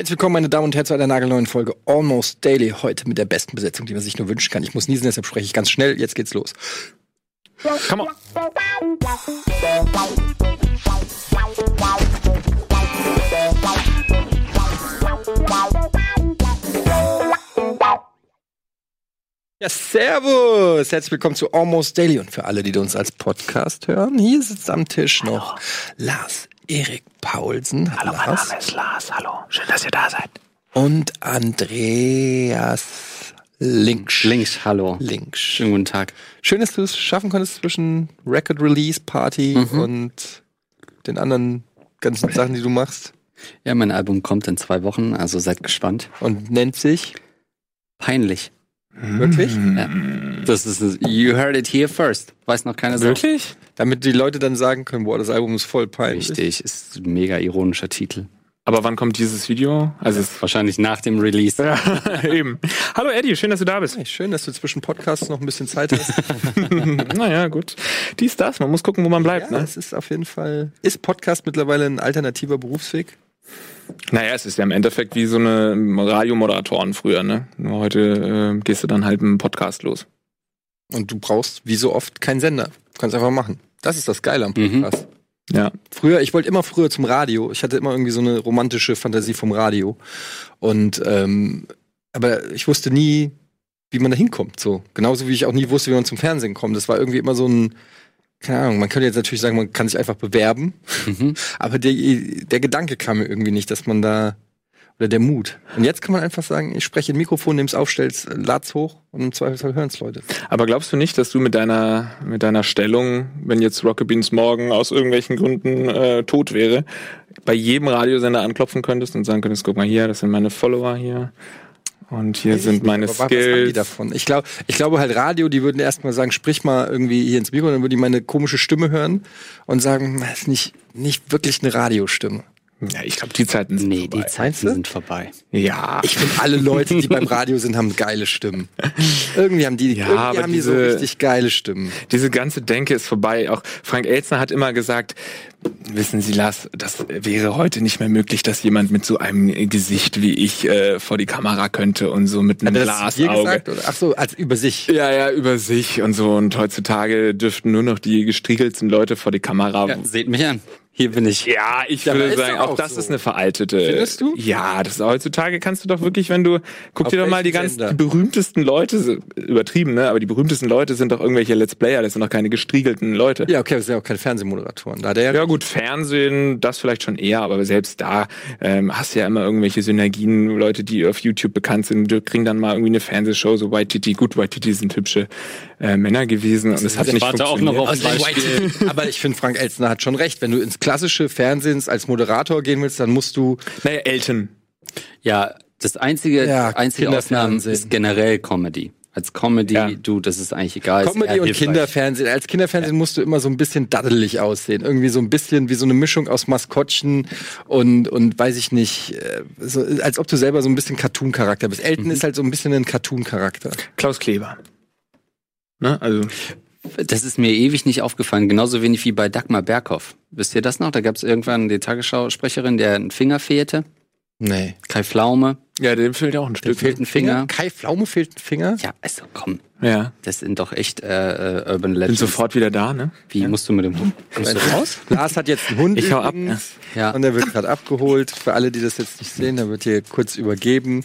Herzlich willkommen, meine Damen und Herren, zu einer nagelneuen Folge Almost Daily. Heute mit der besten Besetzung, die man sich nur wünschen kann. Ich muss niesen, deshalb spreche ich ganz schnell. Jetzt geht's los. Come on. Ja, servus! Herzlich willkommen zu Almost Daily. Und für alle, die uns als Podcast hören, hier sitzt am Tisch noch Lars Erik Paulsen. Hallo, mein Lars. Name ist Lars. Hallo, schön, dass ihr da seid. Und Andreas Linksch. Links, hallo. Linksch. Schönen guten Tag. Schön, dass du es schaffen konntest zwischen Record Release Party Mhm. und den anderen ganzen Sachen, die du machst. Ja, mein Album kommt in zwei Wochen, also seid gespannt. Und nennt sich Peinlich. Wirklich, Ja. Das ist, you heard it here first. Weiß noch keiner so. Wirklich? damit die Leute dann sagen können, boah, das Album ist voll peinlich. Richtig, ist ein mega ironischer Titel. Aber wann kommt dieses Video? Also Wahrscheinlich nach dem Release. ja, eben. Hallo Eddie, schön, dass du da bist. Hey, Schön, dass du zwischen Podcasts noch ein bisschen Zeit hast. naja, gut. Dies, das, man muss gucken, wo man bleibt, ja, ne? es ist auf jeden Fall. Ist Podcast mittlerweile ein alternativer Berufsweg? Naja, es ist ja im Endeffekt wie so eine Radiomoderatoren früher, ne? Nur heute äh, gehst du dann halt mit einem Podcast los. Und du brauchst wie so oft keinen Sender. Du kannst einfach machen. Das ist das Geile am Mhm. Podcast. Ja. Früher, ich wollte immer früher zum Radio. Ich hatte immer irgendwie so eine romantische Fantasie vom Radio. Und ähm, aber ich wusste nie, wie man da hinkommt. So. Genauso wie ich auch nie wusste, wie man zum Fernsehen kommt. Das war irgendwie immer so ein, keine Ahnung, man könnte jetzt natürlich sagen, man kann sich einfach bewerben. Mhm. Aber der, der Gedanke kam mir irgendwie nicht, dass man da, oder der Mut. Und jetzt kann man einfach sagen, ich spreche in Mikrofon, nimm's aufstellst, lad's hoch und im Zweifelsfall hören's Leute. Aber glaubst du nicht, dass du mit deiner, mit deiner Stellung, wenn jetzt Rocket Beans morgen aus irgendwelchen Gründen äh, tot wäre, bei jedem Radiosender anklopfen könntest und sagen könntest, guck mal hier, das sind meine Follower hier. Und hier sind meine Aber Skills. davon? Ich glaube, ich glaube halt Radio, die würden erstmal sagen, sprich mal irgendwie hier ins Mikro, dann würden die meine komische Stimme hören und sagen, das ist nicht, nicht wirklich eine Radiostimme. Ja, ich glaube, die Zeiten sind Nee, die vorbei. Zeiten du? sind vorbei. Ja. Ich finde, alle Leute, die beim Radio sind, haben geile Stimmen. Irgendwie haben die, Ja, irgendwie aber haben die so diese- richtig geile Stimmen. Diese ganze Denke ist vorbei. Auch Frank Elzner hat immer gesagt, wissen Sie, Lars, das wäre heute nicht mehr möglich, dass jemand mit so einem Gesicht wie ich äh, vor die Kamera könnte und so mit einem Hat das Glasauge. gesagt? Oder? Ach so, als über sich. Ja, ja, über sich und so. Und heutzutage dürften nur noch die gestriegelten Leute vor die Kamera. Ja, seht mich an. Hier bin ich. Ja, ich Ja, aber würde sagen, auch auch das so. ist eine veraltete. Findest du? Ja, das heutzutage kannst du doch wirklich, wenn du guck Auf dir doch mal die Sender? die berühmtesten Leute, übertrieben, ne? Aber die berühmtesten Leute sind doch irgendwelche Let's Player, das sind doch keine gestriegelten Leute. Ja, okay, das sind ja auch keine Fernsehmoderatoren. Da hat er ja, Ja gut, Fernsehen, das vielleicht schon eher, aber selbst da ähm, hast du ja immer irgendwelche Synergien, Leute, die auf YouTube bekannt sind, die kriegen dann mal irgendwie eine Fernsehshow, so White Titty, gut, White Titty sind hübsche äh, Männer gewesen und es hat ich nicht warte auch funktioniert. noch auf Also, aber ich finde, Frank Elstner hat schon recht. Wenn du ins klassische Fernsehen als Moderator gehen willst, dann musst du Naja, Elton. Ja, das einzige, Ja, einzige. Ausnahmen ist generell Comedy. Als Comedy, Ja. du, das ist eigentlich egal. Comedy und. Kinderfernsehen. Als Kinderfernsehen musst du immer so ein bisschen daddelig aussehen. Irgendwie so ein bisschen wie so eine Mischung aus Maskottchen und, und weiß ich nicht, äh, so, als ob du selber so ein bisschen Cartoon-Charakter bist. Elton Mhm. ist halt so ein bisschen ein Cartoon-Charakter. Klaus Kleber. Ne? Also, Das ist mir ewig nicht aufgefallen, genauso wenig wie bei Dagmar Berghoff. Wisst ihr das noch? Da gab es irgendwann die Tagesschau-Sprecherin, der einen Finger fehlte. Nee. Kai Pflaume, ja, dem fehlt ja auch ein dem Stück. fehlt ein Finger. Kai Pflaume fehlt ein Finger? Ja, also komm, Ja. das sind doch echt äh, äh, Urban Bin Legends. sofort wieder da, ne? Wie musst du mit dem Hund? Kommst du raus? Lars hat jetzt einen Hund. Ich hau ab. Ja. Und der wird gerade abgeholt. Für alle, die das jetzt nicht sehen, der wird hier kurz übergeben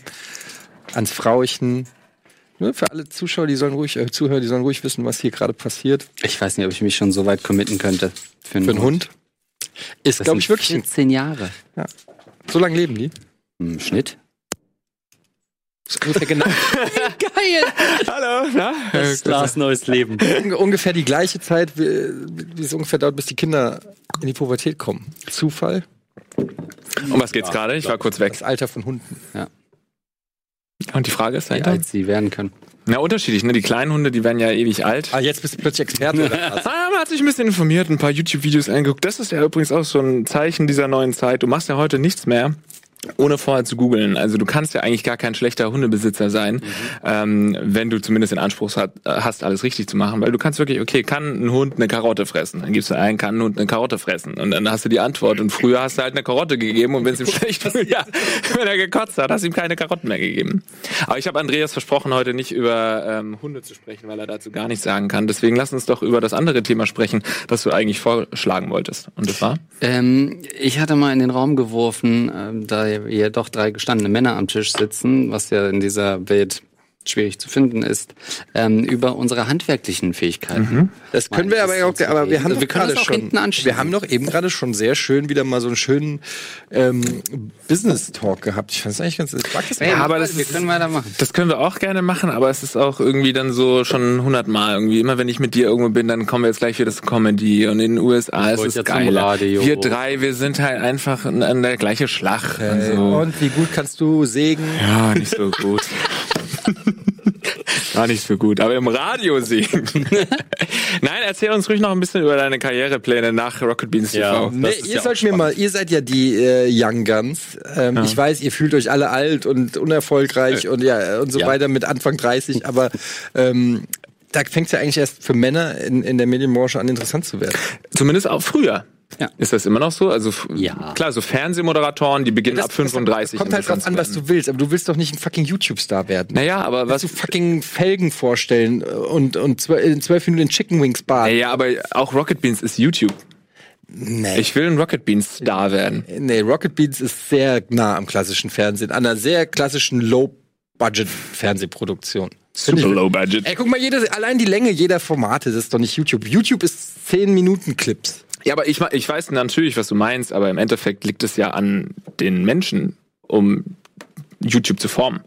ans Frauchen. Nur für alle Zuschauer, die sollen ruhig, äh, Zuhörer, die sollen ruhig wissen, was hier gerade passiert. Ich weiß nicht, ob ich mich schon so weit committen könnte. Für einen, Für einen Hund. Ist, Das glaube ich, wirklich ein, 14 Jahre. so lange leben die. Im Schnitt. Ist ungefähr, genau, Geil! Hallo, na? Das ist Lars neues Leben. unge- ungefähr die gleiche Zeit, wie, wie es ungefähr dauert, bis die Kinder in die Pubertät kommen. Zufall? Um was geht's gerade? Ich war kurz weg. Das Alter von Hunden. Und die Frage ist Wie dahinter? alt sie werden können. Na, unterschiedlich, ne? Die kleinen Hunde, die werden ja ewig alt. Ah, jetzt bist du plötzlich Experte oder was? Ah, man hat sich ein bisschen informiert, ein paar YouTube-Videos angeguckt. Das ist ja übrigens auch so ein Zeichen dieser neuen Zeit. Du machst ja heute nichts mehr, ohne vorher zu googeln. Also du kannst ja eigentlich gar kein schlechter Hundebesitzer sein, mhm. ähm, wenn du zumindest den Anspruch hat, hast, alles richtig zu machen. Weil du kannst wirklich, okay, kann ein Hund eine Karotte fressen? Dann gibst du ein, kann ein Hund eine Karotte fressen? Und dann hast du die Antwort. Und früher hast du halt eine Karotte gegeben und wenn es ihm schlecht ja, wenn er gekotzt hat, hast du ihm keine Karotten mehr gegeben. Aber ich habe Andreas versprochen, heute nicht über ähm, Hunde zu sprechen, weil er dazu gar nichts sagen kann. Deswegen lass uns doch über das andere Thema sprechen, was du eigentlich vorschlagen wolltest. Und das war? Ähm, ich hatte mal in den Raum geworfen, äh, da hier doch drei gestandene Männer am Tisch sitzen, was ja in dieser Welt schwierig zu finden ist, ähm, über unsere handwerklichen Fähigkeiten. Mhm. Das können wir aber auch, aber wir haben also wir gerade schon, wir haben doch eben gerade schon sehr schön wieder mal so einen schönen ähm, Business Talk gehabt. Ich fand es eigentlich ganz, ich mag das ja, aber das wir können weitermachen. Das können wir auch gerne machen, aber es ist auch irgendwie dann so schon hundertmal irgendwie. Immer wenn ich mit dir irgendwo bin, dann kommen wir jetzt gleich wieder zu Comedy und in den USA ist es geil. Wir drei, wir sind halt einfach an der gleiche Schlag. Okay. Und, so. und wie gut kannst du sägen? Ja, nicht so gut. Gar nicht so gut, aber im Radio singen. Nein, erzähl uns ruhig noch ein bisschen über deine Karrierepläne nach Rocket Beans TV. Ja, nee, ihr ja sollt mir mal, ihr seid ja die äh, Young Guns. Ähm, ja. Ich weiß, ihr fühlt euch alle alt und unerfolgreich äh, und ja und so ja. weiter mit Anfang 30, aber ähm, da fängt es ja eigentlich erst für Männer in, in der Medienbranche an, interessant zu werden. Zumindest auch früher. Ja. Ist das immer noch so? Also ja. klar, so Fernsehmoderatoren, die beginnen das, ab 35. Das kommt halt drauf an, was du willst, aber du willst doch nicht ein fucking YouTube-Star werden. Naja, aber was du fucking Felgen vorstellen und und in zwölf Minuten in Chicken Wings Bar. Naja, aber auch Rocket Beans ist YouTube. Nee. Ich will ein Rocket Beans Star werden. Nee, Rocket Beans ist sehr nah am klassischen Fernsehen, an einer sehr klassischen Low-Budget-Fernsehproduktion. Super low budget. Ey, guck mal, jedes, allein die Länge jeder Formate, das ist doch nicht YouTube. YouTube ist 10 Minuten Clips. Ja, aber ich, ich weiß natürlich, was du meinst, aber im Endeffekt liegt es ja an den Menschen, um YouTube zu formen.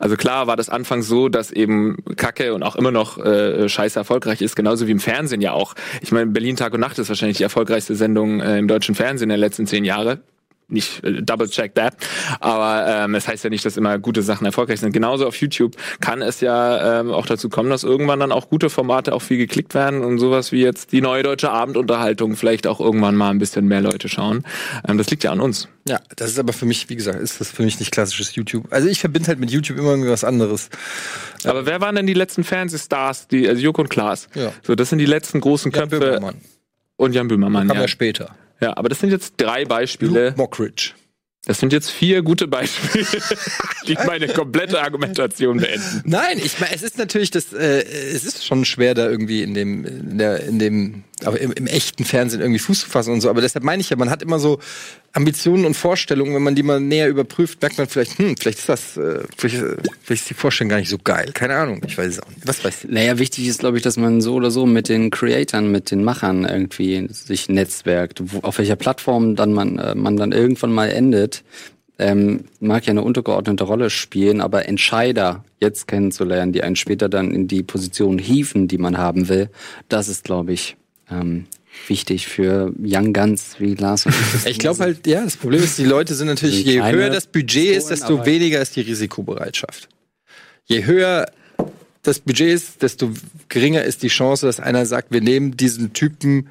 Also klar war das Anfang so, dass eben Kacke und auch immer noch äh, scheiße erfolgreich ist, genauso wie im Fernsehen ja auch. Ich meine, Berlin Tag und Nacht ist wahrscheinlich die erfolgreichste Sendung äh, im deutschen Fernsehen der letzten zehn Jahre nicht äh, double check that, aber ähm, es heißt ja nicht, dass immer gute Sachen erfolgreich sind. Genauso auf YouTube kann es ja ähm, auch dazu kommen, dass irgendwann dann auch gute Formate auch viel geklickt werden und sowas wie jetzt die neue deutsche Abendunterhaltung vielleicht auch irgendwann mal ein bisschen mehr Leute schauen. Ähm, das liegt ja an uns. Ja, das ist aber für mich, wie gesagt, ist das für mich nicht klassisches YouTube. Also ich verbinde halt mit YouTube immer irgendwie was anderes. Aber wer waren denn die letzten Fernsehstars, die also Joko und Klaas? Ja. So, das sind die letzten großen Jan Köpfe. Böhmermann. Und Jan Böhmermann. Kam ja. ja später. Ja, aber das sind jetzt drei Beispiele. Luke Mockridge. Das sind jetzt vier gute Beispiele, die meine komplette Argumentation beenden. Nein, ich meine, es ist natürlich das, äh, es ist schon schwer, da irgendwie in dem, in, der, in dem, aber im, im echten Fernsehen irgendwie Fuß zu fassen und so. Aber deshalb meine ich ja, man hat immer so Ambitionen und Vorstellungen, wenn man die mal näher überprüft, merkt man vielleicht, hm, vielleicht ist das, äh, vielleicht, äh, vielleicht ist die Vorstellung gar nicht so geil. Keine Ahnung, ich weiß es auch nicht. Was weißt du? Naja, wichtig ist, glaube ich, dass man so oder so mit den Creatoren, mit den Machern irgendwie sich netzwerkt. Wo, auf welcher Plattform dann man, äh, man dann irgendwann mal endet, ähm, mag ja eine untergeordnete Rolle spielen, aber Entscheider jetzt kennenzulernen, die einen später dann in die Position hieven, die man haben will, das ist, glaube ich, ähm, wichtig für Young Guns wie Lars und ich. Ich glaube halt, ja, das Problem ist, die Leute sind natürlich, je höher das Budget ist, desto weniger ist die Risikobereitschaft. Je höher das Budget ist, desto geringer ist die Chance, dass einer sagt, wir nehmen diesen Typen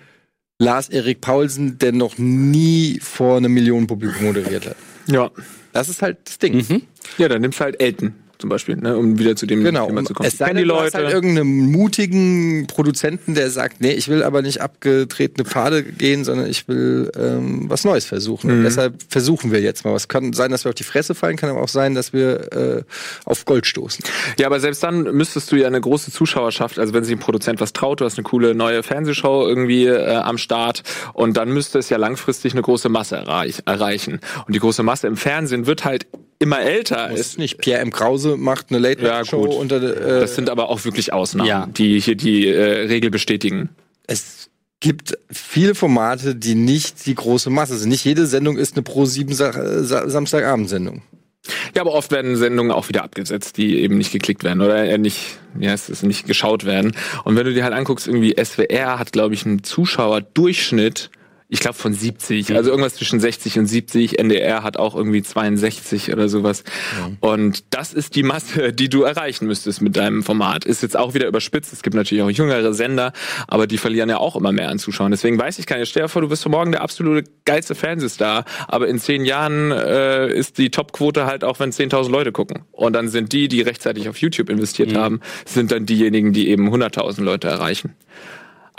Lars Erik Paulsen, der noch nie vor einer Million Publikum moderiert hat. Ja. Das ist halt das Ding. Mhm. Ja, dann nimmst du halt Elton zum Beispiel, ne, um wieder zu dem genau, Thema zu kommen. Es sei denn, die Leute. Du hast halt irgendeinen mutigen Produzenten, der sagt, nee, ich will aber nicht abgetretene Pfade gehen, sondern ich will ähm, was Neues versuchen. Mhm. Und deshalb versuchen wir jetzt mal. Es kann sein, dass wir auf die Fresse fallen, kann aber auch sein, dass wir äh, auf Gold stoßen. Ja, aber selbst dann müsstest du ja eine große Zuschauerschaft, also wenn sich ein Produzent was traut, du hast eine coole neue Fernsehshow irgendwie äh, am Start und dann müsste es ja langfristig eine große Masse erreich erreichen. Und die große Masse im Fernsehen wird halt immer älter Muss ist. Nicht Pierre M. Krause macht eine Late Night Show ja, unter äh, Das sind aber auch wirklich Ausnahmen, ja. die hier die äh, Regel bestätigen. Es gibt viele Formate, die nicht die große Masse sind. Nicht jede Sendung ist eine pro sieben Sa Sa Samstagabendsendung. Ja, aber oft werden Sendungen auch wieder abgesetzt, die eben nicht geklickt werden oder nicht, ja, es ist nicht geschaut werden. Und wenn du dir halt anguckst, irgendwie SWR hat, glaube ich, einen Zuschauerdurchschnitt ich glaube von 70, also irgendwas zwischen 60 und 70. NDR hat auch irgendwie 62 oder sowas. Und das ist die Masse, die du erreichen müsstest mit deinem Format. Ist jetzt auch wieder überspitzt. Es gibt natürlich auch jüngere Sender, aber die verlieren ja auch immer mehr an Zuschauern. Deswegen weiß ich gar nicht. Stell dir vor, du bist für morgen der absolute geilste Fernsehstar, aber in zehn Jahren äh, ist die Topquote halt auch, wenn 10.000 Leute gucken. Und dann sind die, die rechtzeitig auf YouTube investiert haben, sind dann diejenigen, die eben 100.000 Leute erreichen.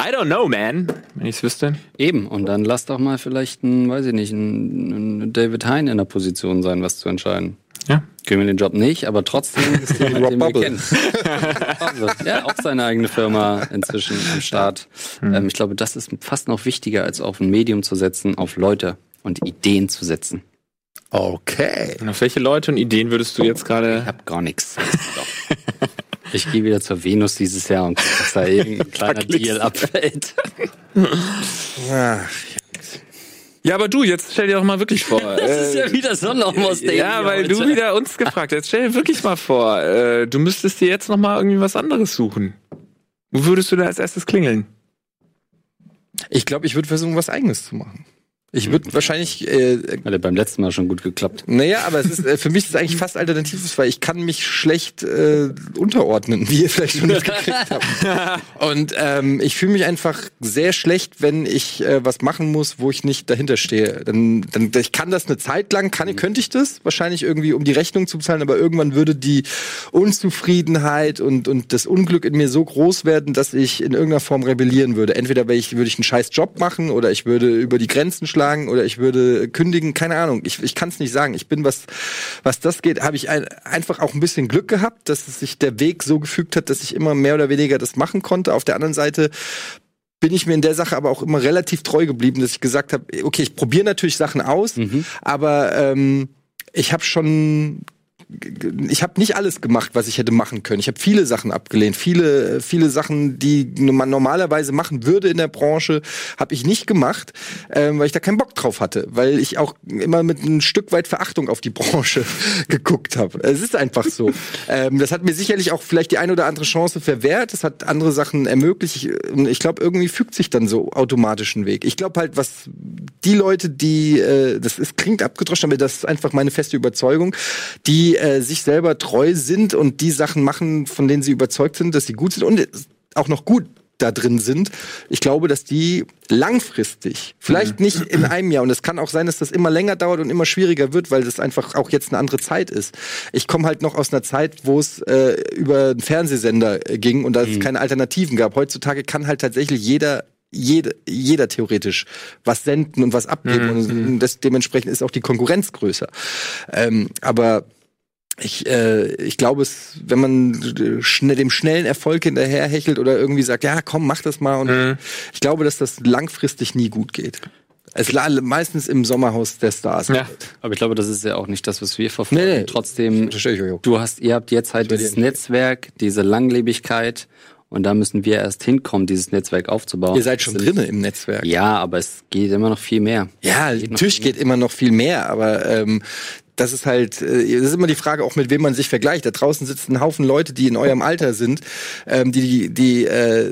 I don't know, man, wenn ich's wüsste. Eben, und dann lass doch mal vielleicht ein, weiß ich nicht, ein, ein David Hein in der Position sein, was zu entscheiden. Ja. Kriegen wir den Job nicht, aber trotzdem ist jemand, den wir kennen. Ja, auch seine eigene Firma inzwischen am Start. Ähm, ich glaube, das ist fast noch wichtiger, als auf ein Medium zu setzen, auf Leute und Ideen zu setzen. Okay. Und auf welche Leute und Ideen würdest du jetzt gerade Ich hab gar nichts. Ich gehe wieder zur Venus dieses Jahr und gucke, dass da irgendein kleiner Deal abfällt. Ach, Ja, aber du, jetzt stell dir doch mal wirklich vor. Das ist ja wieder so noch aus äh, ja, weil du wieder uns gefragt hast. Stell dir wirklich mal vor, äh, du müsstest dir jetzt noch mal irgendwie was anderes suchen. Wo würdest du da als erstes klingeln? Ich glaube, ich würde versuchen, was Eigenes zu machen. Ich würde wahrscheinlich äh, Hat ja beim letzten Mal schon gut geklappt. Naja, aber es ist, äh, für mich ist es eigentlich fast alternatives, weil ich kann mich schlecht äh, unterordnen, wie ihr vielleicht schon mitgekriegt habt. Und ähm, ich fühle mich einfach sehr schlecht, wenn ich äh, was machen muss, wo ich nicht dahinter stehe. Dann, dann, ich kann das eine Zeit lang, kann, könnte ich das, wahrscheinlich irgendwie, um die Rechnung zu bezahlen, aber irgendwann würde die Unzufriedenheit und, und das Unglück in mir so groß werden, dass ich in irgendeiner Form rebellieren würde. Entweder weil ich, würde ich einen scheiß Job machen oder ich würde über die Grenzen schlagen oder ich würde kündigen, keine Ahnung. Ich, ich kann es nicht sagen. Ich bin, was, was das geht, habe ich ein, einfach auch ein bisschen Glück gehabt, dass es sich der Weg so gefügt hat, dass ich immer mehr oder weniger das machen konnte. Auf der anderen Seite bin ich mir in der Sache aber auch immer relativ treu geblieben, dass ich gesagt habe, okay, ich probiere natürlich Sachen aus, aber ähm, ich habe schon ich habe nicht alles gemacht, was ich hätte machen können. Ich habe viele Sachen abgelehnt, viele viele Sachen, die man normalerweise machen würde in der Branche, habe ich nicht gemacht, ähm, weil ich da keinen Bock drauf hatte, weil ich auch immer mit ein Stück weit Verachtung auf die Branche geguckt habe. Es ist einfach so. ähm, das hat mir sicherlich auch vielleicht die eine oder andere Chance verwehrt. Das hat andere Sachen ermöglicht. Ich, ich glaube, irgendwie fügt sich dann so automatisch ein Weg. Ich glaube halt, was die Leute, die äh, das ist, klingt abgedroschen, aber das ist einfach meine feste Überzeugung, die äh, sich selber treu sind und die Sachen machen, von denen sie überzeugt sind, dass sie gut sind und auch noch gut da drin sind. Ich glaube, dass die langfristig, vielleicht nicht in einem Jahr, und es kann auch sein, dass das immer länger dauert und immer schwieriger wird, weil das einfach auch jetzt eine andere Zeit ist. Ich komme halt noch aus einer Zeit, wo es äh, über einen Fernsehsender äh, ging und da es keine Alternativen gab. Heutzutage kann halt tatsächlich jeder jede, jeder theoretisch was senden und was abgeben und das, dementsprechend ist auch die Konkurrenz größer. Ähm, aber ich, äh, ich glaube, es, wenn man schnell, dem schnellen Erfolg hinterherhechelt oder irgendwie sagt, ja, komm, mach das mal. Und ich glaube, dass das langfristig nie gut geht. Es la- meistens im Sommerhaus der Stars. Ja. Aber ich glaube, das ist ja auch nicht das, was wir verfolgen. Nee, nee. Trotzdem, du hast, ihr habt jetzt halt dieses Netzwerk, diese Langlebigkeit und da müssen wir erst hinkommen, dieses Netzwerk aufzubauen. Ihr seid schon drinnen im Netzwerk. Ja, aber es geht immer noch viel mehr. Ja, natürlich geht immer noch viel mehr, aber ähm, das ist halt, äh, das ist immer die Frage, auch mit wem man sich vergleicht. Da draußen sitzen ein Haufen Leute, die in eurem Alter sind, ähm, die die, die äh,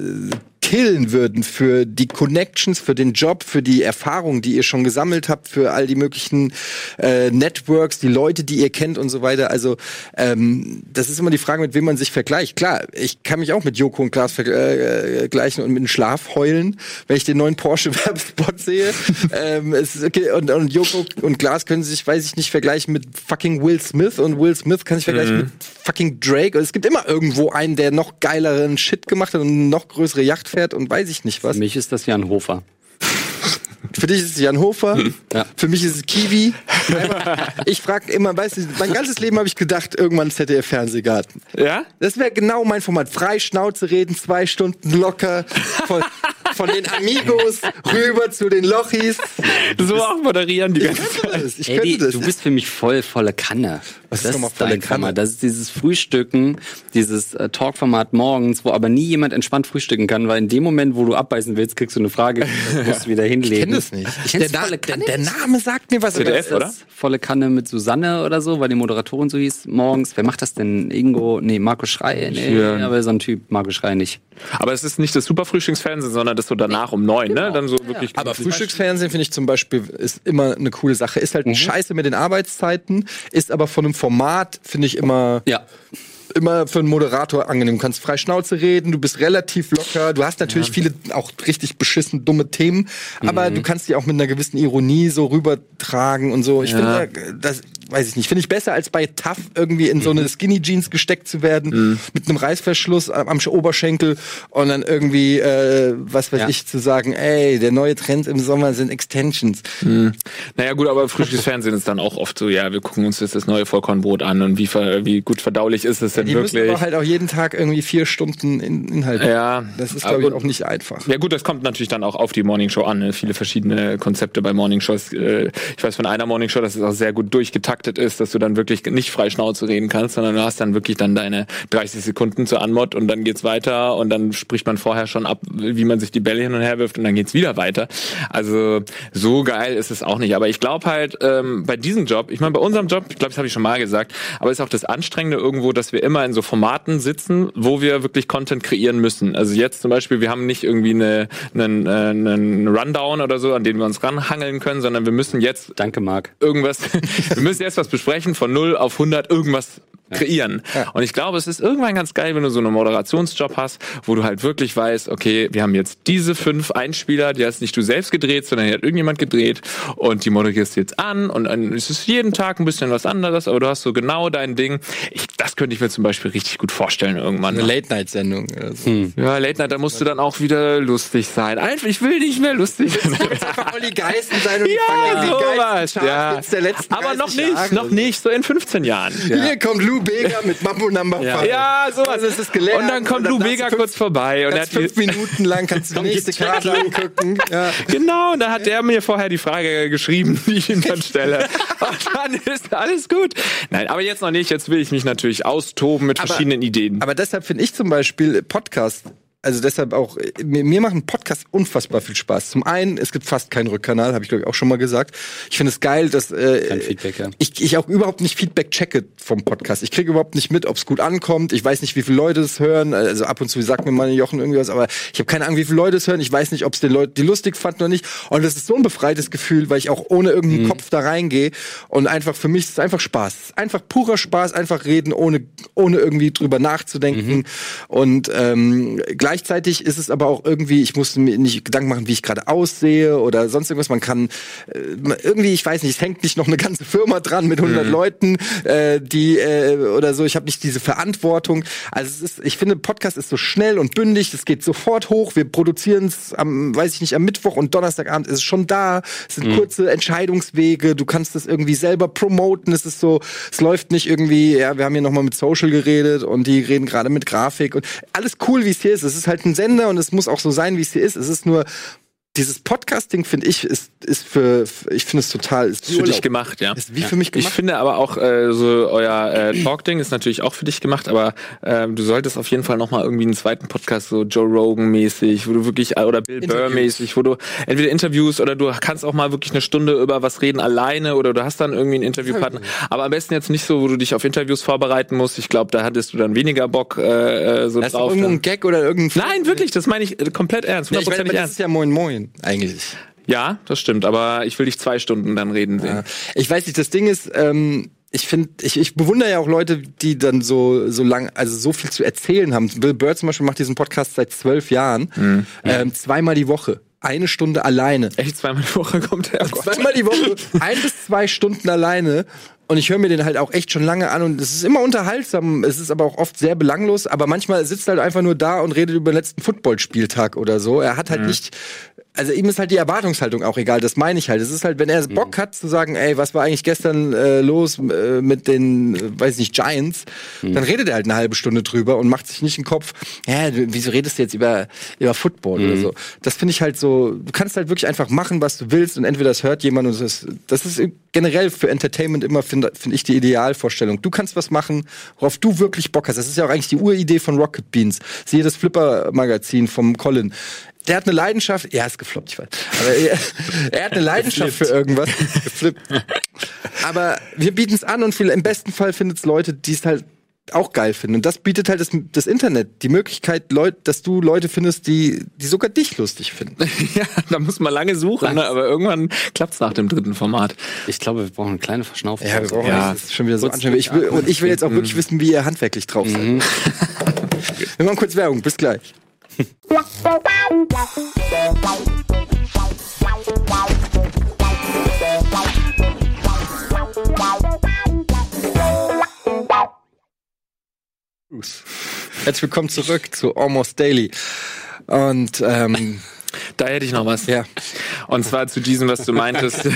killen würden für die Connections, für den Job, für die Erfahrung, die ihr schon gesammelt habt, für all die möglichen äh, Networks, die Leute, die ihr kennt und so weiter. Also ähm, das ist immer die Frage, mit wem man sich vergleicht. Klar, ich kann mich auch mit Joko und Klaas vergleichen äh, und mit dem Schlaf heulen, wenn ich den neuen Porsche-Werbespot sehe. ähm, es okay, und, und Joko und Klaas können sich, weiß ich nicht, vergleichen mit fucking Will Smith und Will Smith kann sich vergleichen mit fucking Drake. Und es gibt immer irgendwo einen, der noch geileren Shit gemacht hat und eine noch größere Yacht fährt und weiß ich nicht was. Für mich ist das Jan Hofer. Für dich ist es Jan Hofer, Ja. für mich ist es Kiwi. Ich frage immer, weißt du, mein ganzes Leben habe ich gedacht, irgendwann ZDF Fernsehgarten. Ja? Das wäre genau mein Format. Frei Schnauze reden, zwei Stunden locker. Von, von den Amigos rüber zu den Lochis. So auch moderieren die Ich ganze könnte das. Ich Eddie, könnte das. du bist für mich voll volle Kanne. Was ist das nochmal volle Kanne? Format. Das ist dieses Frühstücken, dieses äh, Talkformat morgens, wo aber nie jemand entspannt frühstücken kann, weil in dem Moment, wo du abbeißen willst, kriegst du eine Frage, musst du wieder hinlegen. Ich kenne das nicht. Ich, der, Na, volle der, nicht? Name sagt mir was. ZDF, das- oder? Volle Kanne mit Susanne oder so, weil die Moderatorin so hieß, morgens. Wer macht das denn? Ingo? Nee, Marco Schrei. Nee, Ja. aber so ein Typ, Marco Schrei nicht. Aber es ist nicht das Superfrühstücksfernsehen, sondern das so danach um neun, ne? Dann so wirklich. Aber Frühstücksfernsehen finde ich zum Beispiel ist immer eine coole Sache. Ist halt scheiße mit den Arbeitszeiten, ist aber von einem Format, finde ich immer. Ja. Immer für einen Moderator angenehm. Du kannst frei Schnauze reden, du bist relativ locker, du hast natürlich viele auch richtig beschissen dumme Themen, aber Mhm. du kannst die auch mit einer gewissen Ironie so rübertragen und so. Ich Ja. finde, das weiß ich nicht, finde ich besser als bei Tough irgendwie in so Mhm. eine Skinny Jeans gesteckt zu werden mit einem Reißverschluss am am Oberschenkel und dann irgendwie äh, was weiß Ja. ich zu sagen, ey, der neue Trend im Sommer sind Extensions. Naja, gut, aber Frühstücksfernsehen ist dann auch oft so, ja, wir gucken uns jetzt das neue Vollkornbrot an und wie, ver, wie gut verdaulich ist es denn Die müssen wirklich. aber halt auch jeden Tag irgendwie vier Stunden in Inhalt. Ja, Das ist, glaube ich, auch nicht einfach. Ja gut, das kommt natürlich dann auch auf die Morningshow an. Ne? Viele verschiedene Konzepte bei Morningshows. Äh, ich weiß von einer Morningshow, dass es auch sehr gut durchgetaktet ist, dass du dann wirklich nicht frei Schnauze reden kannst, sondern du hast dann wirklich dann deine 30 Sekunden zur Anmod und dann geht's weiter und dann spricht man vorher schon ab, wie man sich die Bälle hin und her wirft und dann geht's wieder weiter. Also so geil ist es auch nicht. Aber ich glaube halt ähm, bei diesem Job, ich meine bei unserem Job, ich glaube, das habe ich schon mal gesagt, aber ist auch das Anstrengende irgendwo, dass wir immer in so Formaten sitzen, wo wir wirklich Content kreieren müssen. Also jetzt zum Beispiel, wir haben nicht irgendwie eine, einen, äh, einen Rundown oder so, an den wir uns ranhangeln können, sondern wir müssen jetzt Danke, Marc. irgendwas, wir müssen jetzt was besprechen von 0 auf 100 irgendwas kreieren. Und ich glaube, es ist irgendwann ganz geil, wenn du so einen Moderationsjob hast, wo du halt wirklich weißt, okay, wir haben jetzt diese fünf Einspieler, die hast nicht du selbst gedreht, sondern die hat irgendjemand gedreht und die moderierst du jetzt an und dann ist es jeden Tag ein bisschen was anderes, aber du hast so genau dein Ding. Ich, das könnte ich mir zum Beispiel richtig gut vorstellen irgendwann. Eine Late-Night-Sendung. so. Ja, Late Night, da musst du dann auch wieder lustig sein. Einfach, ich will nicht mehr lustig sein. einfach Olli Geißen sein und Ja, die sowas. Ja. Der letzten Aber noch 30 nicht, Jahre. noch nicht, so in 15 Jahren. Hier kommt Lou Bega mit Mambo Number Ja, Five. ja sowas. Also es ist gelernt. Und dann kommt Lou Bega kurz vorbei und er hat fünf Minuten lang kannst du die nächste Karte angucken. Ja. Genau, und dann hat der mir vorher die Frage geschrieben, die ich ihm dann stelle. Und dann ist alles gut. Nein, aber jetzt noch nicht. Jetzt will ich mich natürlich austoben mit Aber- verschiedenen Ideen. Aber deshalb finde ich zum Beispiel Podcast, also deshalb auch, mir, mir machen Podcasts unfassbar viel Spaß. Zum einen, es gibt fast keinen Rückkanal, habe ich glaube ich auch schon mal gesagt. Ich finde es geil, dass äh, Kein Feedback, ja. ich, ich auch überhaupt nicht Feedback checke vom Podcast. Ich kriege überhaupt nicht mit, ob es gut ankommt. Ich weiß nicht, wie viele Leute es hören. Also ab und zu sagt mir mal Jochen irgendwie was, aber ich habe keine Ahnung, wie viele Leute es hören. Ich weiß nicht, ob es den Leuten die lustig fanden oder nicht. Und das ist so ein befreites Gefühl, weil ich auch ohne Mhm. irgendeinen Kopf da reingehe. Und einfach für mich ist es einfach Spaß. Einfach purer Spaß, einfach reden, ohne, ohne irgendwie drüber nachzudenken. Mhm. Und ähm, gleichzeitig ist es aber auch irgendwie, ich musste mir nicht Gedanken machen, wie ich gerade aussehe oder sonst irgendwas. Man kann äh, irgendwie, ich weiß nicht, es hängt nicht noch eine ganze Firma dran mit 100 Leuten, äh, die äh, oder so. Ich habe nicht diese Verantwortung. Also es ist, ich finde, Podcast ist so schnell und bündig. Es geht sofort hoch. Wir produzieren es am, weiß ich nicht, am Mittwoch und Donnerstagabend ist es schon da. Es sind kurze Entscheidungswege. Du kannst das irgendwie selber promoten. Es ist so, es läuft nicht irgendwie. Ja, wir haben hier noch mal mit Social geredet und die reden gerade mit Grafik und alles cool, wie es hier ist. Es ist halt ein Sender und es muss auch so sein, wie es hier ist. Es ist nur dieses Podcasting finde ich ist ist für ich finde es total ist, ist für dich gemacht, ja. Ist wie für mich Ich gemacht. finde aber auch, äh, so euer äh, Talk-Ding ist natürlich auch für dich gemacht, aber ähm, du solltest auf jeden Fall nochmal irgendwie einen zweiten Podcast, so Joe Rogan-mäßig, wo du wirklich, äh, oder Bill Interviews. Burr-mäßig, wo du entweder Interviews oder du kannst auch mal wirklich eine Stunde über was reden alleine oder du hast dann irgendwie einen Interviewpartner. Aber am besten jetzt nicht so, wo du dich auf Interviews vorbereiten musst. Ich glaube, da hattest du dann weniger Bock äh, äh, so das ist drauf. irgendwo dann. ein Gag oder irgendein Nein, wirklich, das meine ich äh, komplett ernst, Ja, ich aber hundertprozentig das ernst. ist ja Moin Moin eigentlich. Ja, das stimmt, aber ich will dich zwei Stunden dann reden sehen. Ja. Ich weiß nicht, das Ding ist, ähm, ich finde, ich, ich bewundere ja auch Leute, die dann so, so lang, also so viel zu erzählen haben. Bill Burr zum Beispiel macht diesen Podcast seit zwölf Jahren, Mhm. ähm, zweimal die Woche. Eine Stunde alleine. Echt zweimal die Woche kommt der. Oh. Zweimal die Woche, ein bis zwei Stunden alleine. Und ich höre mir den halt auch echt schon lange an und es ist immer unterhaltsam, es ist aber auch oft sehr belanglos, aber manchmal sitzt er halt einfach nur da und redet über den letzten Footballspieltag oder so. Er hat halt nicht, also ihm ist halt die Erwartungshaltung auch egal, das meine ich halt. Es ist halt, wenn er Bock hat zu sagen, ey, was war eigentlich gestern äh, los äh, mit den, äh, weiß nicht, Giants, dann redet er halt eine halbe Stunde drüber und macht sich nicht den Kopf, hä, wieso redest du jetzt über, über Football oder so. Das finde ich halt so, du kannst halt wirklich einfach machen, was du willst und entweder das hört jemand und das, das ist generell für Entertainment immer, finde find ich, die Idealvorstellung. Du kannst was machen, worauf du wirklich Bock hast. Das ist ja auch eigentlich die Uridee von Rocket Beans. Siehe das Flipper-Magazin vom Colin. Der hat eine Leidenschaft, ja, ist gefloppt, ich weiß. Aber er, er hat eine Leidenschaft für irgendwas. Geflippt. Aber wir bieten es an und viel, im besten Fall findet es Leute, die es halt auch geil finden. Und das bietet halt das, das Internet die Möglichkeit, Leut, dass du Leute findest, die, die sogar dich lustig finden. ja, da muss man lange suchen, ne? aber irgendwann klappt's nach dem dritten Format. Ich glaube, wir brauchen eine kleine Verschnaufung. Ja, wir brauchen Ja. das ist schon wieder so anstrengend. Ich will, und ich will jetzt auch wirklich wissen, wie ihr handwerklich drauf seid. Wir machen kurz Werbung. Bis gleich. Herzlich willkommen zurück zu Almost Daily. Und ähm, Da hätte ich noch was. ja, Und zwar zu diesem, was du meintest,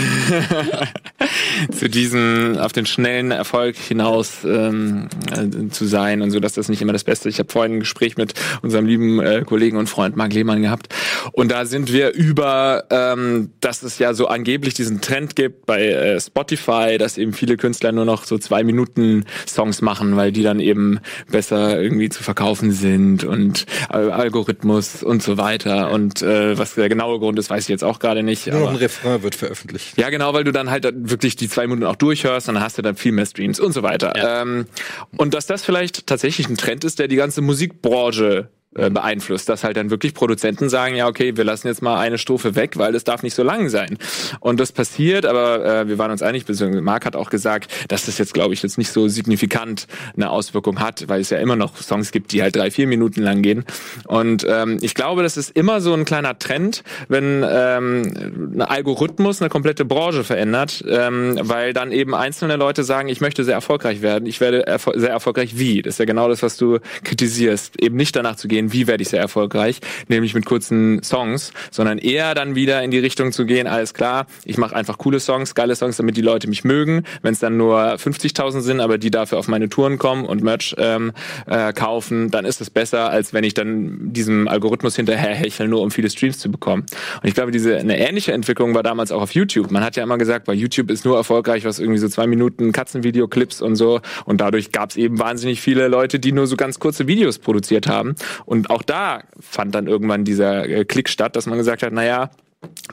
zu diesem auf den schnellen Erfolg hinaus ähm, äh, zu sein und so, dass das nicht immer das Beste. ist. Ich habe vorhin ein Gespräch mit unserem lieben äh, Kollegen und Freund Marc Lehmann gehabt und da sind wir über, ähm, dass es ja so angeblich diesen Trend gibt bei äh, Spotify, dass eben viele Künstler nur noch so zwei Minuten Songs machen, weil die dann eben besser irgendwie zu verkaufen sind und Algorithmus und so weiter und äh, was der genaue Grund ist, weiß ich jetzt auch gerade nicht. nur noch aber- ein Refrain wird veröffentlicht. ja, genau, weil du dann halt wirklich die zwei Minuten auch durchhörst und dann hast du dann viel mehr Streams und so weiter. Ähm, und dass das vielleicht tatsächlich ein Trend ist, der die ganze Musikbranche äh, beeinflusst, dass halt dann wirklich Produzenten sagen, ja okay, wir lassen jetzt mal eine Strophe weg, weil es darf nicht so lang sein. Und das passiert, aber äh, wir waren uns einig, beziehungsweise Marc hat auch gesagt, dass das jetzt, glaube ich, jetzt nicht so signifikant eine Auswirkung hat, weil es ja immer noch Songs gibt, die halt drei, vier Minuten lang gehen. Und ähm, ich glaube, das ist immer so ein kleiner Trend, wenn ähm, ein Algorithmus eine komplette Branche verändert, ähm, weil dann eben einzelne Leute sagen, ich möchte sehr erfolgreich werden, ich werde erfol sehr erfolgreich wie. Das ist ja genau das, was du kritisierst. Eben nicht danach zu gehen, wie werde ich sehr erfolgreich, nämlich mit kurzen Songs, sondern eher dann wieder in die Richtung zu gehen, alles klar, ich mache einfach coole Songs, geile Songs, damit die Leute mich mögen. Wenn es dann nur 50.000 sind, aber die dafür auf meine Touren kommen und Merch ähm, äh, kaufen, dann ist es besser, als wenn ich dann diesem Algorithmus hinterherhechle, nur um viele Streams zu bekommen. Und ich glaube, diese eine ähnliche Entwicklung war damals auch auf YouTube. Man hat ja immer gesagt, bei YouTube ist nur erfolgreich, was irgendwie so zwei Minuten Katzenvideoclips und so. Und dadurch gab es eben wahnsinnig viele Leute, die nur so ganz kurze Videos produziert haben. Und auch da fand dann irgendwann dieser äh, Klick statt, dass man gesagt hat, naja,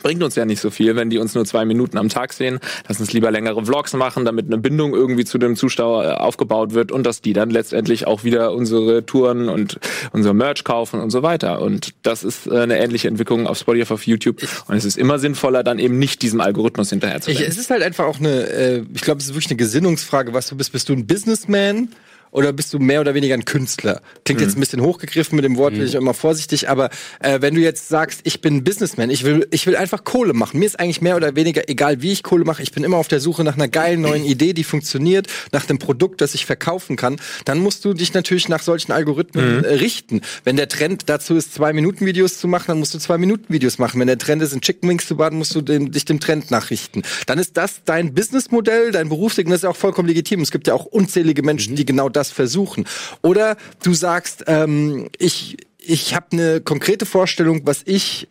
bringt uns ja nicht so viel, wenn die uns nur zwei Minuten am Tag sehen. Lass uns lieber längere Vlogs machen, damit eine Bindung irgendwie zu dem Zuschauer äh, aufgebaut wird und dass die dann letztendlich auch wieder unsere Touren und unser Merch kaufen und so weiter. Und das ist äh, eine ähnliche Entwicklung auf Spotify, auf YouTube. Und es ist immer sinnvoller, dann eben nicht diesem Algorithmus hinterher zu Ich, es ist halt einfach auch eine, ich glaube, es ist wirklich eine Gesinnungsfrage, was du bist. Bist du ein Businessman? Oder bist du mehr oder weniger ein Künstler? Klingt jetzt ein bisschen hochgegriffen mit dem Wort, bin ich immer vorsichtig, aber äh, wenn du jetzt sagst, ich bin ein Businessman, ich will, ich will einfach Kohle machen. Mir ist eigentlich mehr oder weniger egal, wie ich Kohle mache. Ich bin immer auf der Suche nach einer geilen neuen Idee, die funktioniert, nach einem Produkt, das ich verkaufen kann. Dann musst du dich natürlich nach solchen Algorithmen äh, richten. Wenn der Trend dazu ist, zwei Minuten Videos zu machen, dann musst du zwei Minuten Videos machen. Wenn der Trend ist, in Chicken Wings zu baden, musst du dem, dich dem Trend nachrichten. Dann ist das dein Businessmodell, dein Berufsweg, und das ist auch vollkommen legitim. Es gibt ja auch unzählige Menschen, die genau das versuchen. Oder du sagst, ähm, ich, ich habe eine konkrete Vorstellung, was ich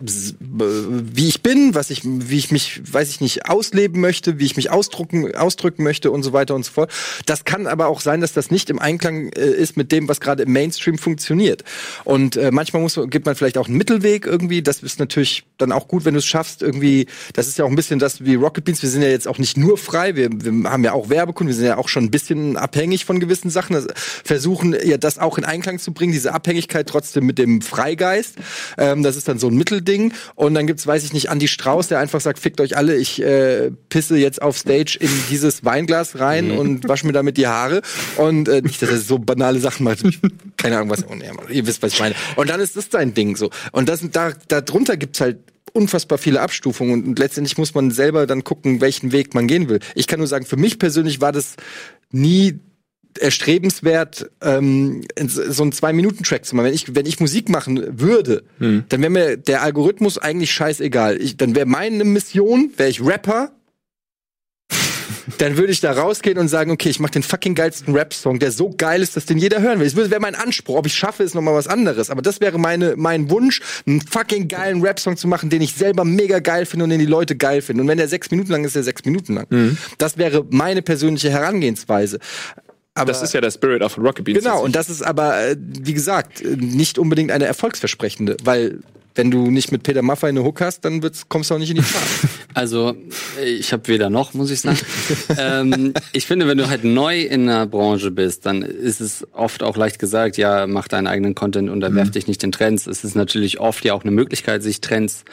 wie ich bin, was ich, wie ich mich, weiß ich nicht, ausleben möchte, wie ich mich ausdrucken, ausdrücken möchte und so weiter und so fort. Das kann aber auch sein, dass das nicht im Einklang äh, ist mit dem, was gerade im Mainstream funktioniert. Und äh, manchmal muss, gibt man vielleicht auch einen Mittelweg irgendwie. Das ist natürlich dann auch gut, wenn du es schaffst, irgendwie, das ist ja auch ein bisschen das wie Rocket Beans. Wir sind ja jetzt auch nicht nur frei, wir, wir haben ja auch Werbekunden, wir sind ja auch schon ein bisschen abhängig von gewissen Sachen. Also versuchen ja das auch in Einklang zu bringen, diese Abhängigkeit trotzdem mit dem Freigeist. Ähm, das ist dann so ein Mittelding. Und dann gibt's, weiß ich nicht, Andy Strauß, der einfach sagt, fickt euch alle, ich äh, pisse jetzt auf Stage in dieses Weinglas rein und wasche mir damit die Haare. Und äh, nicht, dass er so banale Sachen macht. Keine Ahnung, was. Oh, nee, ihr wisst, was ich meine. Und dann ist das sein Ding so. Und das, da, darunter gibt's halt unfassbar viele Abstufungen und, und letztendlich muss man selber dann gucken, welchen Weg man gehen will. Ich kann nur sagen, für mich persönlich war das nie erstrebenswert, ähm, in so einen Zwei-Minuten-Track zu machen. Wenn ich, wenn ich Musik machen würde, dann wäre mir der Algorithmus eigentlich scheißegal. Ich, dann wäre meine Mission, wäre ich Rapper, dann würde ich da rausgehen und sagen, okay, ich mache den fucking geilsten Rap-Song, der so geil ist, dass den jeder hören will. Das wäre mein Anspruch. Ob ich schaffe, ist nochmal was anderes. Aber das wäre meine, mein Wunsch, einen fucking geilen Rap-Song zu machen, den ich selber mega geil finde und den die Leute geil finden. Und wenn der sechs Minuten lang ist, ist der sechs Minuten lang. Das wäre meine persönliche Herangehensweise. Aber Das ist ja der Spirit of Rocket Beans. Genau, und das ist aber, äh, wie gesagt, nicht unbedingt eine erfolgsversprechende, weil wenn du nicht mit Peter Maffay eine Hook hast, dann kommst du auch nicht in die Fahrt. Also ich habe weder noch, muss ich sagen. ähm, ich finde, wenn du halt neu in einer Branche bist, dann ist es oft auch leicht gesagt, ja, mach deinen eigenen Content und erwerf mhm. dich nicht den Trends. Es ist natürlich oft ja auch eine Möglichkeit, sich Trends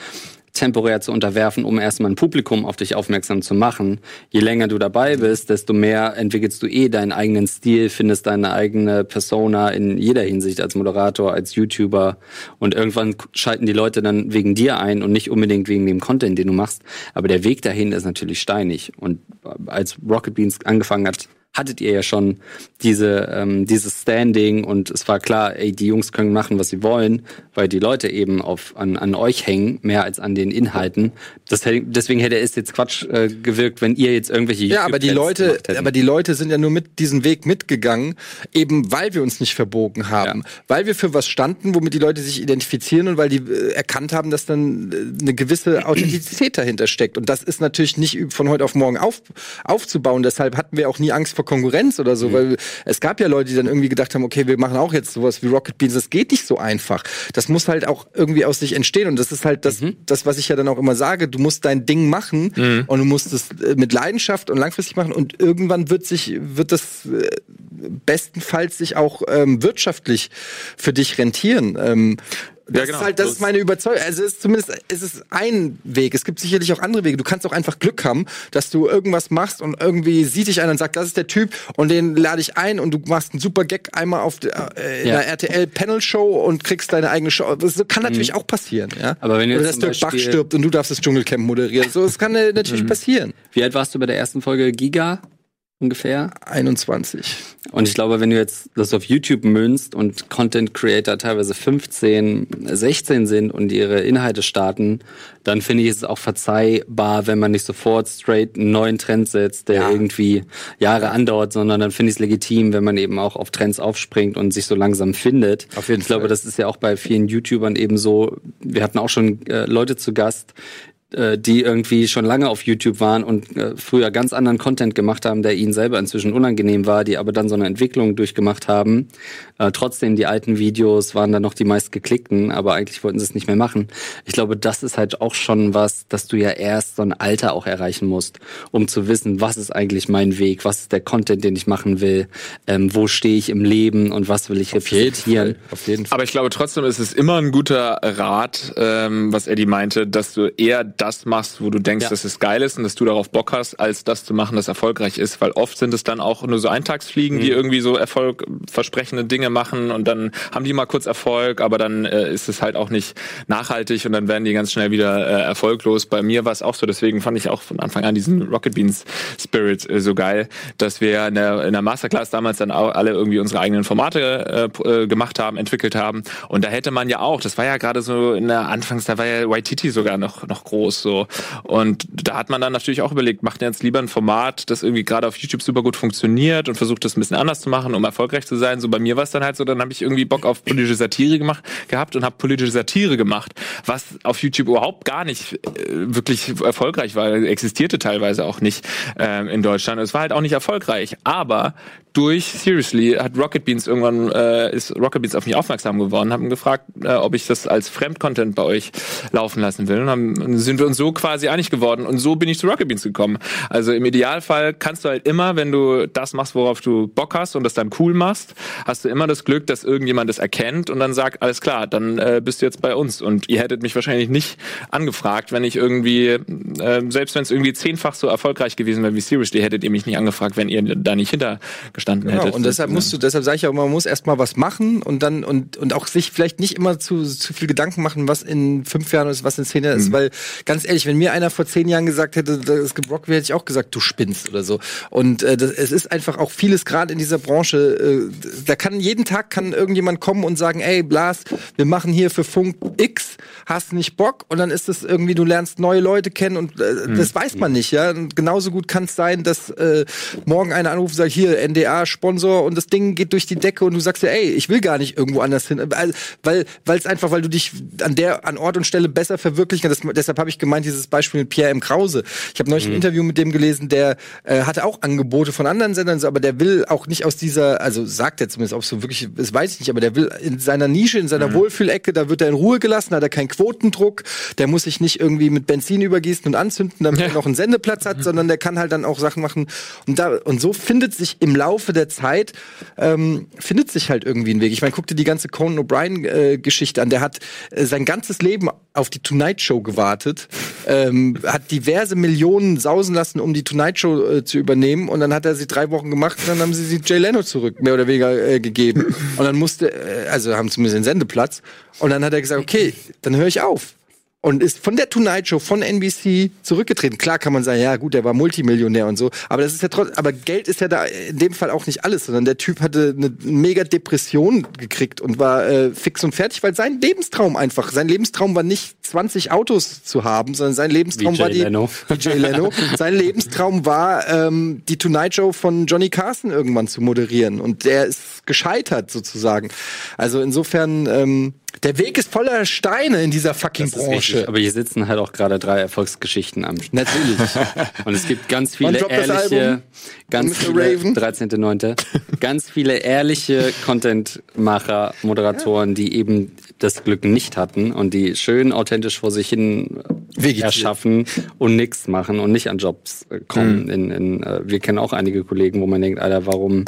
temporär zu unterwerfen, um erstmal ein Publikum auf dich aufmerksam zu machen. Je länger du dabei bist, desto mehr entwickelst du eh deinen eigenen Stil, findest deine eigene Persona in jeder Hinsicht als Moderator, als YouTuber und irgendwann schalten die Leute dann wegen dir ein und nicht unbedingt wegen dem Content, den du machst. Aber der Weg dahin ist natürlich steinig und als Rocket Beans angefangen hat, hattet ihr ja schon diese, ähm, dieses Standing und es war klar, ey, die Jungs können machen, was sie wollen, weil die Leute eben auf, an, an euch hängen, mehr als an den Inhalten. Das, deswegen hätte es jetzt Quatsch äh, gewirkt, wenn ihr jetzt irgendwelche Ja, aber die Leute, aber die Leute sind ja nur mit diesem Weg mitgegangen, eben weil wir uns nicht verbogen haben, ja. weil wir für was standen, womit die Leute sich identifizieren und weil die äh, erkannt haben, dass dann äh, eine gewisse Authentizität dahinter steckt. Und das ist natürlich nicht von heute auf morgen auf, aufzubauen. Deshalb hatten wir auch nie Angst vor Konkurrenz oder so, mhm. weil es gab ja Leute, die dann irgendwie gedacht haben, okay, wir machen auch jetzt sowas wie Rocket Beans. Das geht nicht so einfach. Das muss halt auch irgendwie aus sich entstehen und das ist halt das, mhm. das was ich ja dann auch immer sage. Du musst dein Ding machen mhm. und du musst es äh, mit Leidenschaft und langfristig machen und irgendwann wird sich, wird das äh, bestenfalls sich auch ähm, wirtschaftlich für dich rentieren. Ähm, das ja, genau. ist halt, das ist meine Überzeugung. Also es ist zumindest, es ist ein Weg. Es gibt sicherlich auch andere Wege. Du kannst auch einfach Glück haben, dass du irgendwas machst und irgendwie sieht dich einer und sagt, das ist der Typ und den lade ich ein und du machst einen super Gag einmal auf der, äh, in ja. der RTL Panel Show und kriegst deine eigene Show. Das kann natürlich mhm. auch passieren, ja. Aber wenn du Oder dass Dirk Bach stirbt und du darfst das Dschungelcamp moderieren. So, das kann natürlich mhm. passieren. Wie alt warst du bei der ersten Folge Giga? Ungefähr. 21. Und ich glaube, wenn du jetzt das auf YouTube münzt und Content Creator teilweise 15, 16 sind und ihre Inhalte starten, dann finde ich es auch verzeihbar, wenn man nicht sofort straight einen neuen Trend setzt, der ja. irgendwie Jahre andauert, sondern dann finde ich es legitim, wenn man eben auch auf Trends aufspringt und sich so langsam findet. Auf jeden ich Fall. glaube, das ist ja auch bei vielen YouTubern eben so. Wir hatten auch schon äh, Leute zu Gast, äh, die irgendwie schon lange auf YouTube waren und äh, früher ganz anderen Content gemacht haben, der ihnen selber inzwischen unangenehm war, die aber dann so eine Entwicklung durchgemacht haben. Äh, trotzdem die alten Videos waren dann noch die meist geklickten, aber eigentlich wollten sie es nicht mehr machen. Ich glaube, das ist halt auch schon was, dass du ja erst so ein Alter auch erreichen musst, um zu wissen, was ist eigentlich mein Weg, was ist der Content, den ich machen will, ähm, wo stehe ich im Leben und was will ich repräsentieren. Auf jeden Fall. Aber ich glaube trotzdem ist es immer ein guter Rat, ähm, was Eddie meinte, dass du eher das machst, wo du denkst, ja. dass es geil ist und dass du darauf Bock hast, als das zu machen, das erfolgreich ist. Weil oft sind es dann auch nur so Eintagsfliegen, mhm. die irgendwie so erfolgversprechende Dinge machen und dann haben die mal kurz Erfolg, aber dann äh, ist es halt auch nicht nachhaltig und dann werden die ganz schnell wieder äh, erfolglos. Bei mir war es auch so, deswegen fand ich auch von Anfang an diesen Rocket Beans Spirit äh, so geil, dass wir in der, in der Masterclass damals dann auch alle irgendwie unsere eigenen Formate äh, äh, gemacht haben, entwickelt haben. Und da hätte man ja auch, das war ja gerade so in der Anfangs, da war ja Waititi sogar noch, noch groß groß so. Und da hat man dann natürlich auch überlegt, macht jetzt lieber ein Format, das irgendwie gerade auf YouTube super gut funktioniert und versucht das ein bisschen anders zu machen, um erfolgreich zu sein. So bei mir war es dann halt so, dann habe ich irgendwie Bock auf politische Satire gemacht gehabt und habe politische Satire gemacht, was auf YouTube überhaupt gar nicht äh, wirklich erfolgreich war, existierte teilweise auch nicht äh, in Deutschland. Es war halt auch nicht erfolgreich, aber durch Seriously hat Rocket Beans irgendwann äh, ist Rocket Beans auf mich aufmerksam geworden, haben gefragt, äh, ob ich das als Fremdcontent bei euch laufen lassen will und dann sind wir uns so quasi einig geworden und so bin ich zu Rocket Beans gekommen. Also im Idealfall kannst du halt immer, wenn du das machst, worauf du Bock hast und das dann cool machst, hast du immer das Glück, dass irgendjemand das erkennt und dann sagt, alles klar, dann äh, bist du jetzt bei uns und ihr hättet mich wahrscheinlich nicht angefragt, wenn ich irgendwie äh, selbst wenn es irgendwie zehnfach so erfolgreich gewesen wäre wie Seriously, hättet ihr mich nicht angefragt, wenn ihr da nicht hinter gestanden genau, hättet. Und deshalb musst du, deshalb sage ich auch, man muss erstmal was machen und dann und und auch sich vielleicht nicht immer zu zu viel Gedanken machen, was in fünf Jahren ist, was in zehn Jahren ist, mhm. weil ganz ehrlich, wenn mir einer vor zehn Jahren gesagt hätte, es gibt Rock, hätte ich auch gesagt, du spinnst oder so. Und äh, das, es ist einfach auch vieles gerade in dieser Branche. Äh, da kann jeden Tag kann irgendjemand kommen und sagen, ey Blas, wir machen hier für Funk X, hast nicht Bock? Und dann ist es irgendwie, du lernst neue Leute kennen und äh, mhm. das weiß man nicht, ja. Und genauso gut kann es sein, dass äh, morgen einer anruft und sagt, hier NDA NBA-Sponsor und das Ding geht durch die Decke und du sagst ja, ey, ich will gar nicht irgendwo anders hin, weil weil es einfach, weil du dich an der an Ort und Stelle besser verwirklichen kannst. deshalb habe ich gemeint dieses Beispiel mit Pierre M. Krause. Ich habe neulich mhm. ein Interview mit dem gelesen, der äh, hatte auch Angebote von anderen Sendern, aber der will auch nicht aus dieser, also sagt er zumindest, ob es so wirklich, das weiß ich nicht, aber der will in seiner Nische, in seiner mhm. Wohlfühlecke, da wird er in Ruhe gelassen, hat er keinen Quotendruck, der muss sich nicht irgendwie mit Benzin übergießen und anzünden, damit ja. er noch einen Sendeplatz hat, mhm. sondern der kann halt dann auch Sachen machen. Und da und so findet sich im Laufe der Zeit ähm, findet sich halt irgendwie ein Weg. Ich meine, guck dir die ganze Conan O'Brien äh, an. Der hat äh, sein ganzes Leben auf die Tonight Show gewartet, ähm, hat diverse Millionen sausen lassen, um die Tonight Show äh, zu übernehmen und dann hat er sie drei Wochen gemacht und dann haben sie sie Jay Leno zurück, mehr oder weniger äh, gegeben. Und dann musste, äh, also haben zumindest den Sendeplatz. Und dann hat er gesagt, okay, dann höre ich auf und ist von der Tonight Show von NBC zurückgetreten. Klar kann man sagen, ja gut, der war Multimillionär und so, aber das ist ja trotzdem, aber Geld ist ja da in dem Fall auch nicht alles, sondern der Typ hatte eine mega Depression gekriegt und war äh, fix und fertig, weil sein Lebenstraum einfach, sein Lebenstraum war nicht 20 Autos zu haben, sondern sein Lebenstraum war die Leno. Jay Leno. sein Lebenstraum war ähm, die Tonight Show von Johnny Carson irgendwann zu moderieren und der ist gescheitert sozusagen. Also insofern ähm, der Weg ist voller Steine in dieser fucking Branche. aber hier sitzen halt auch gerade drei Erfolgsgeschichten am Natürlich. Und es gibt ganz viele ehrliche, ganz viele, 13.9., ganz viele ehrliche Contentmacher, Moderatoren, die eben das Glück nicht hatten und die schön authentisch vor sich hin Vegetiert. erschaffen und nichts machen und nicht an Jobs kommen. Mhm. In, in, äh, wir kennen auch einige Kollegen, wo man denkt, Alter, warum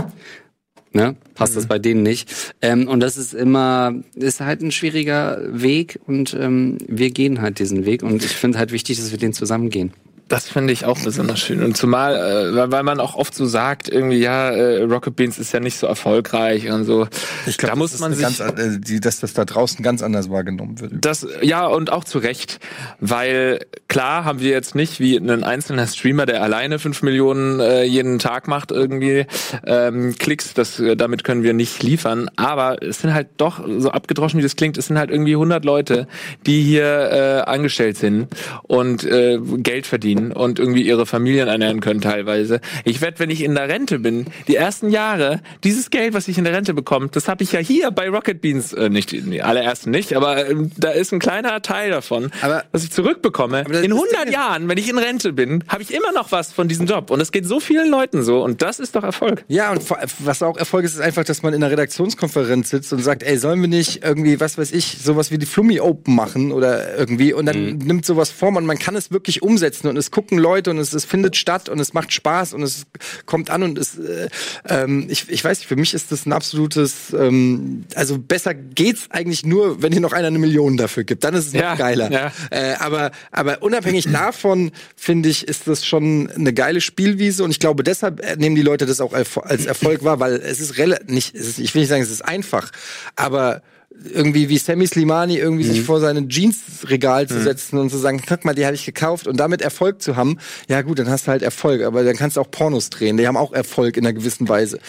Ne? Passt mhm. das bei denen nicht. Ähm, und das ist immer, ist halt ein schwieriger Weg und ähm, wir gehen halt diesen Weg und ich finde halt wichtig, dass wir den zusammen gehen. Das finde ich auch besonders schön. Und zumal, äh, weil man auch oft so sagt, irgendwie, ja, äh, Rocket Beans ist ja nicht so erfolgreich und so. Ich glaube, da muss man sich, ganz, äh, die, dass das da draußen ganz anders wahrgenommen wird. Das, ja, und auch zu Recht. Weil klar haben wir jetzt nicht wie ein einzelner Streamer, der alleine fünf Millionen äh, jeden Tag macht, irgendwie ähm, Klicks, das, äh, damit können wir nicht liefern. Aber es sind halt doch, so abgedroschen wie das klingt, es sind halt irgendwie 100 Leute, die hier äh, angestellt sind und äh, Geld verdienen verdienen und irgendwie ihre Familien ernähren können teilweise. Ich werde, wenn ich in der Rente bin, die ersten Jahre, dieses Geld, was ich in der Rente bekomme, das habe ich ja hier bei Rocket Beans, äh, nicht die allerersten nicht, aber ähm, da ist ein kleiner Teil davon, aber, was ich zurückbekomme. In 100 Jahren, wenn ich in Rente bin, habe ich immer noch was von diesem Job und es geht so vielen Leuten so und das ist doch Erfolg. Ja, und was auch Erfolg ist, ist einfach, dass man in einer Redaktionskonferenz sitzt und sagt, ey, sollen wir nicht irgendwie, was weiß ich, sowas wie die Flummi Open machen oder irgendwie und dann mhm. nimmt sowas Form und man kann es wirklich umsetzen und es es gucken Leute und es, es findet statt und es macht Spaß und es kommt an und es, äh, ähm, ich, ich weiß nicht, für mich ist das ein absolutes, ähm, also besser geht's eigentlich nur, wenn hier noch einer eine Million dafür gibt, dann ist es ja, noch geiler. Ja. Äh, aber, aber unabhängig davon, finde ich, ist das schon eine geile Spielwiese und ich glaube, deshalb nehmen die Leute das auch als Erfolg wahr, weil es ist relativ, nicht, ist, ich will nicht sagen, es ist einfach, aber irgendwie wie Sammy Slimani irgendwie mhm. sich vor seinen Jeansregal zu mhm. setzen und zu sagen, guck mal, die habe ich gekauft und damit Erfolg zu haben, ja gut, dann hast du halt Erfolg, aber dann kannst du auch Pornos drehen, die haben auch Erfolg in einer gewissen Weise.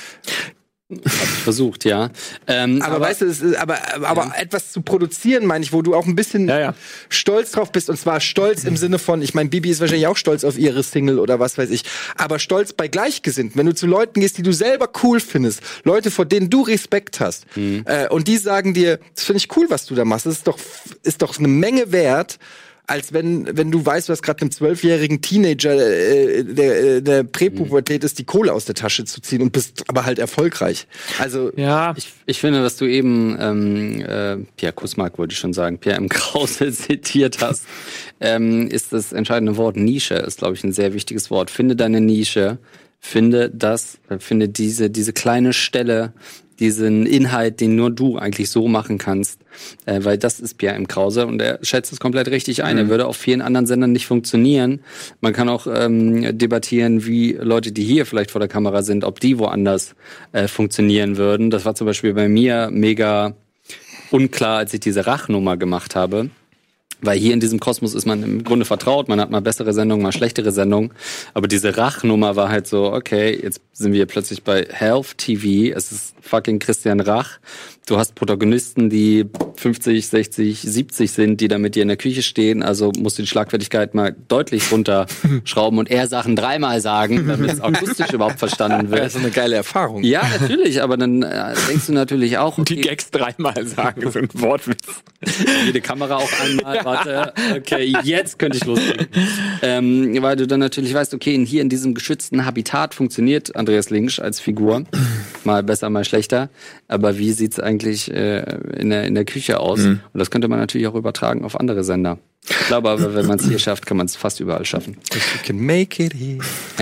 Hab ich versucht, ja. Ähm, aber, aber, weißt du, ist, aber, aber ja. etwas zu produzieren, meine ich, wo du auch ein bisschen ja, ja. stolz drauf bist. Und zwar stolz im Sinne von, ich meine, Bibi ist wahrscheinlich auch stolz auf ihre Single oder was weiß ich. Aber stolz bei Gleichgesinnten. Wenn du zu Leuten gehst, die du selber cool findest, Leute, vor denen du Respekt hast, mhm. äh, und die sagen dir, das finde ich cool, was du da machst. Das ist doch, ist doch eine Menge wert als wenn, wenn du weißt, hast gerade einem zwölfjährigen Teenager, äh, der, äh, der Präpubertät ist, die Kohle aus der Tasche zu ziehen und bist aber halt erfolgreich. Also ja, ich, ich finde, was du eben ähm, äh, Pierre Kusmark wollte ich schon sagen, Pierre M. Krause zitiert hast, ähm, ist das entscheidende Wort Nische, ist glaube ich ein sehr wichtiges Wort. Finde deine Nische, finde das, äh, finde diese diese kleine Stelle diesen Inhalt, den nur du eigentlich so machen kannst, äh, weil das ist Pierre M. Krause und er schätzt es komplett richtig ein. Mhm. Er würde auf vielen anderen Sendern nicht funktionieren. Man kann auch ähm, debattieren, wie Leute, die hier vielleicht vor der Kamera sind, ob die woanders äh, funktionieren würden. Das war zum Beispiel bei mir mega unklar, als ich diese Rachnummer gemacht habe Weil hier in diesem Kosmos ist man im Grunde vertraut, man hat mal bessere Sendungen, mal schlechtere Sendungen. Aber diese Rachnummer war halt so, okay, jetzt sind wir plötzlich bei Health TV, es ist fucking Christian Rach. Du hast Protagonisten, die 50, 60, 70 sind, die da mit dir in der Küche stehen. Also musst du die Schlagfertigkeit mal deutlich runterschrauben und eher Sachen dreimal sagen, damit es akustisch überhaupt verstanden wird. Das ist eine geile Erfahrung. Ja, natürlich, aber dann äh, denkst du natürlich auch, Die Gags dreimal sagen, so ein Wortwitz. jede Kamera auch einmal, warte, okay, jetzt könnte ich loslegen. Ähm, weil du dann natürlich weißt, okay, hier in diesem geschützten Habitat funktioniert Andreas Links als Figur. Mal besser, mal schlechter. Aber wie sieht's eigentlich äh, in, der, in der Küche aus? Und das könnte man natürlich auch übertragen auf andere Sender. Ich glaube aber, wenn man es hier schafft, kann man es fast überall schaffen. You can make it here.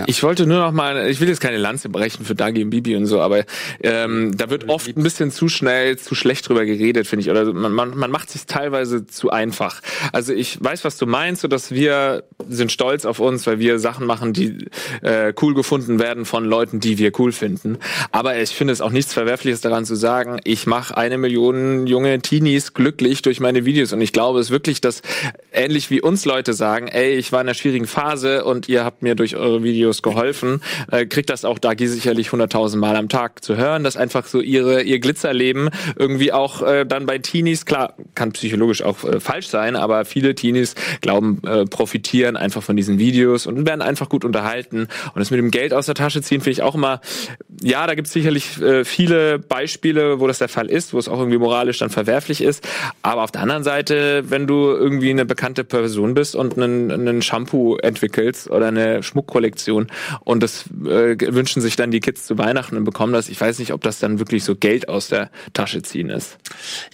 Ich wollte nur noch mal, ich will jetzt keine Lanze brechen für Dagi und Bibi und so, aber ähm, da wird oft ein bisschen zu schnell, zu schlecht drüber geredet, finde ich. Oder man, man, man macht sich teilweise zu einfach. Also ich weiß, was du meinst, so dass wir sind stolz auf uns, weil wir Sachen machen, die äh, cool gefunden werden von Leuten, die wir cool finden. Aber ich finde es auch nichts Verwerfliches daran zu sagen, ich mache eine Million junge Teenies glücklich durch meine Videos. Und ich glaube es wirklich, dass ähnlich wie uns Leute sagen, ey, ich war in einer schwierigen Phase und ihr habt mir durch eure Videos geholfen, äh, kriegt das auch Dagi sicherlich 100.000 Mal am Tag zu hören, dass einfach so ihre ihr Glitzerleben irgendwie auch äh, dann bei Teenies, klar, kann psychologisch auch äh, falsch sein, aber viele Teenies glauben, äh, profitieren einfach von diesen Videos und werden einfach gut unterhalten. Und das mit dem Geld aus der Tasche ziehen finde ich auch immer, ja, da gibt es sicherlich äh, viele Beispiele, wo das der Fall ist, wo es auch irgendwie moralisch dann verwerflich ist. Aber auf der anderen Seite, wenn du irgendwie eine bekannte Person bist und einen, einen Shampoo entwickelst oder eine Schmuckkollektion und das äh, wünschen sich dann die Kids zu Weihnachten und bekommen das, ich weiß nicht, ob das dann wirklich so Geld aus der Tasche ziehen ist.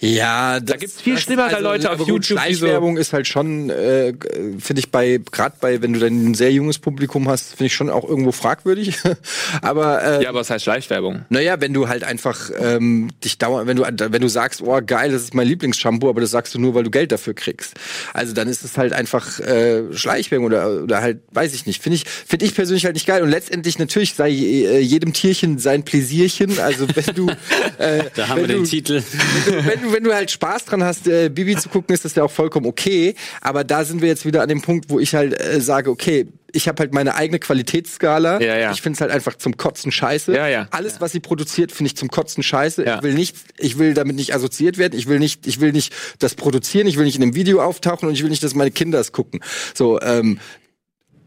Ja, Da gibt's viel schlimmere Leute auf YouTube, die so- Schleichwerbung ist halt schon, äh, finde ich bei, gerade bei, wenn du dann ein sehr junges Publikum hast, finde ich schon auch irgendwo fragwürdig. aber äh, Ja, aber was heißt Schleichwerbung? Naja, wenn du halt einfach ähm, dich dauernd, wenn du wenn du sagst, oh geil, das ist mein Lieblingsshampoo, aber das sagst du nur, weil du Geld dafür kriegst. Also dann ist es halt einfach äh, Schleichwerbung oder oder halt, weiß ich nicht. Finde ich finde ich persönlich halt nicht geil. Und letztendlich natürlich sei äh, jedem Tierchen sein Pläsierchen. Also wenn du äh, Da haben wir wenn den du, Titel. wenn du, wenn du, wenn du halt Spaß dran hast, äh, Bibi zu gucken, ist das ja auch vollkommen okay. Aber da sind wir jetzt wieder an dem Punkt, wo ich halt äh, sage, okay, ich habe halt meine eigene Qualitätsskala. Ja, ja. Ich finde es halt einfach zum Kotzen scheiße. Ja, ja. Alles, was sie produziert, finde ich zum Kotzen scheiße. Ja. Ich will nicht, ich will damit nicht assoziiert werden. Ich will nicht, ich will nicht das produzieren. Ich will nicht in einem Video auftauchen und ich will nicht, dass meine Kinder es gucken. So, ähm,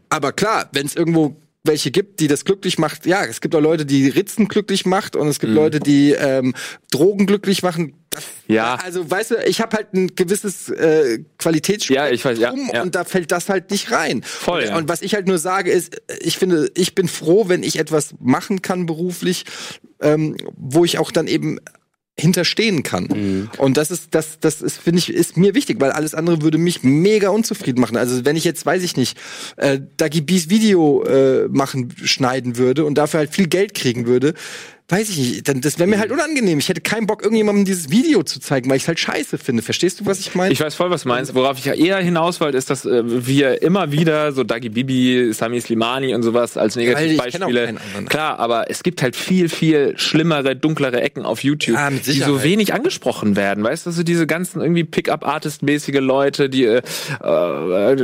aber klar, wenn es irgendwo welche gibt, die das glücklich macht. Ja, es gibt auch Leute, die Ritzen glücklich macht und es Mhm. gibt Leute, die ähm, Drogen glücklich machen. Ja. Also, weißt du, ich habe halt ein gewisses äh, Qualitätsspektrum Ja, ich weiß, ja, ja. und da fällt das halt nicht rein. Voll, und, ja. und was ich halt nur sage ist, ich finde, ich bin froh, wenn ich etwas machen kann beruflich, ähm, wo ich auch dann eben hinterstehen kann. Mhm. Und das ist, das, das ist, finde ich, ist mir wichtig, weil alles andere würde mich mega unzufrieden machen. Also wenn ich jetzt, weiß ich nicht, äh, Dagi B's Video äh, machen, schneiden würde und dafür halt viel Geld kriegen würde, weiß ich nicht, dann das wäre mir halt unangenehm. Ich hätte keinen Bock, irgendjemandem dieses Video zu zeigen, weil ich es halt scheiße finde. Verstehst du, was ich meine? Ich weiß voll, was du meinst. Worauf ich ja eher hinaus wollte, ist, dass äh, wir immer wieder so Dagi Bibi, Sami Slimani und sowas als Negativbeispiele. Klar, aber es gibt halt viel, viel schlimmere, dunklere Ecken auf YouTube, Ja, mit die so wenig angesprochen werden. Weißt du, so diese ganzen irgendwie Pickup-Artist-mäßige Leute, die äh, äh,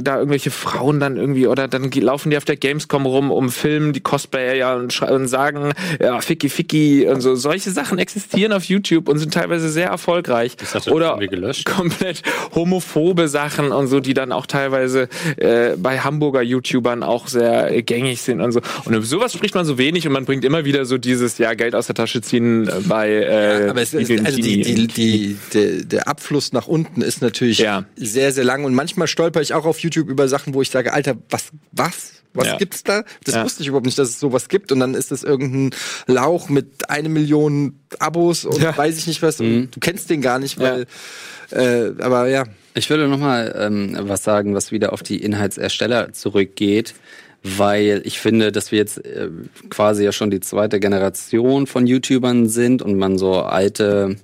da irgendwelche Frauen dann irgendwie oder dann laufen die auf der Gamescom rum, um filmen, die Cosplayer ja und, und sagen, ja, Ficky Ficky und so. Solche Sachen existieren auf YouTube und sind teilweise sehr erfolgreich. Das hat er Oder irgendwie gelöscht. komplett homophobe Sachen und so, die dann auch teilweise äh, bei Hamburger YouTubern auch sehr äh, gängig sind und so. Und über sowas spricht man so wenig und man bringt immer wieder so dieses ja Geld aus der Tasche ziehen bei äh, aber es ist, Igel also die, die, die, der, der Abfluss nach unten ist natürlich Ja. sehr, sehr lang und manchmal stolper ich auch auf YouTube über Sachen, wo ich sage, Alter, was, was? Was Ja. gibt's da? Das Ja. wusste ich überhaupt nicht, dass es sowas gibt. Und dann ist das irgendein Lauch mit eine Million Abos und Ja. weiß ich nicht was. Und du kennst den gar nicht, weil, äh, aber ja. Ich würde noch mal ähm, was sagen, was wieder auf die Inhaltsersteller zurückgeht, weil ich finde, dass wir jetzt äh, quasi ja schon die zweite Generation von YouTubern sind und man so alte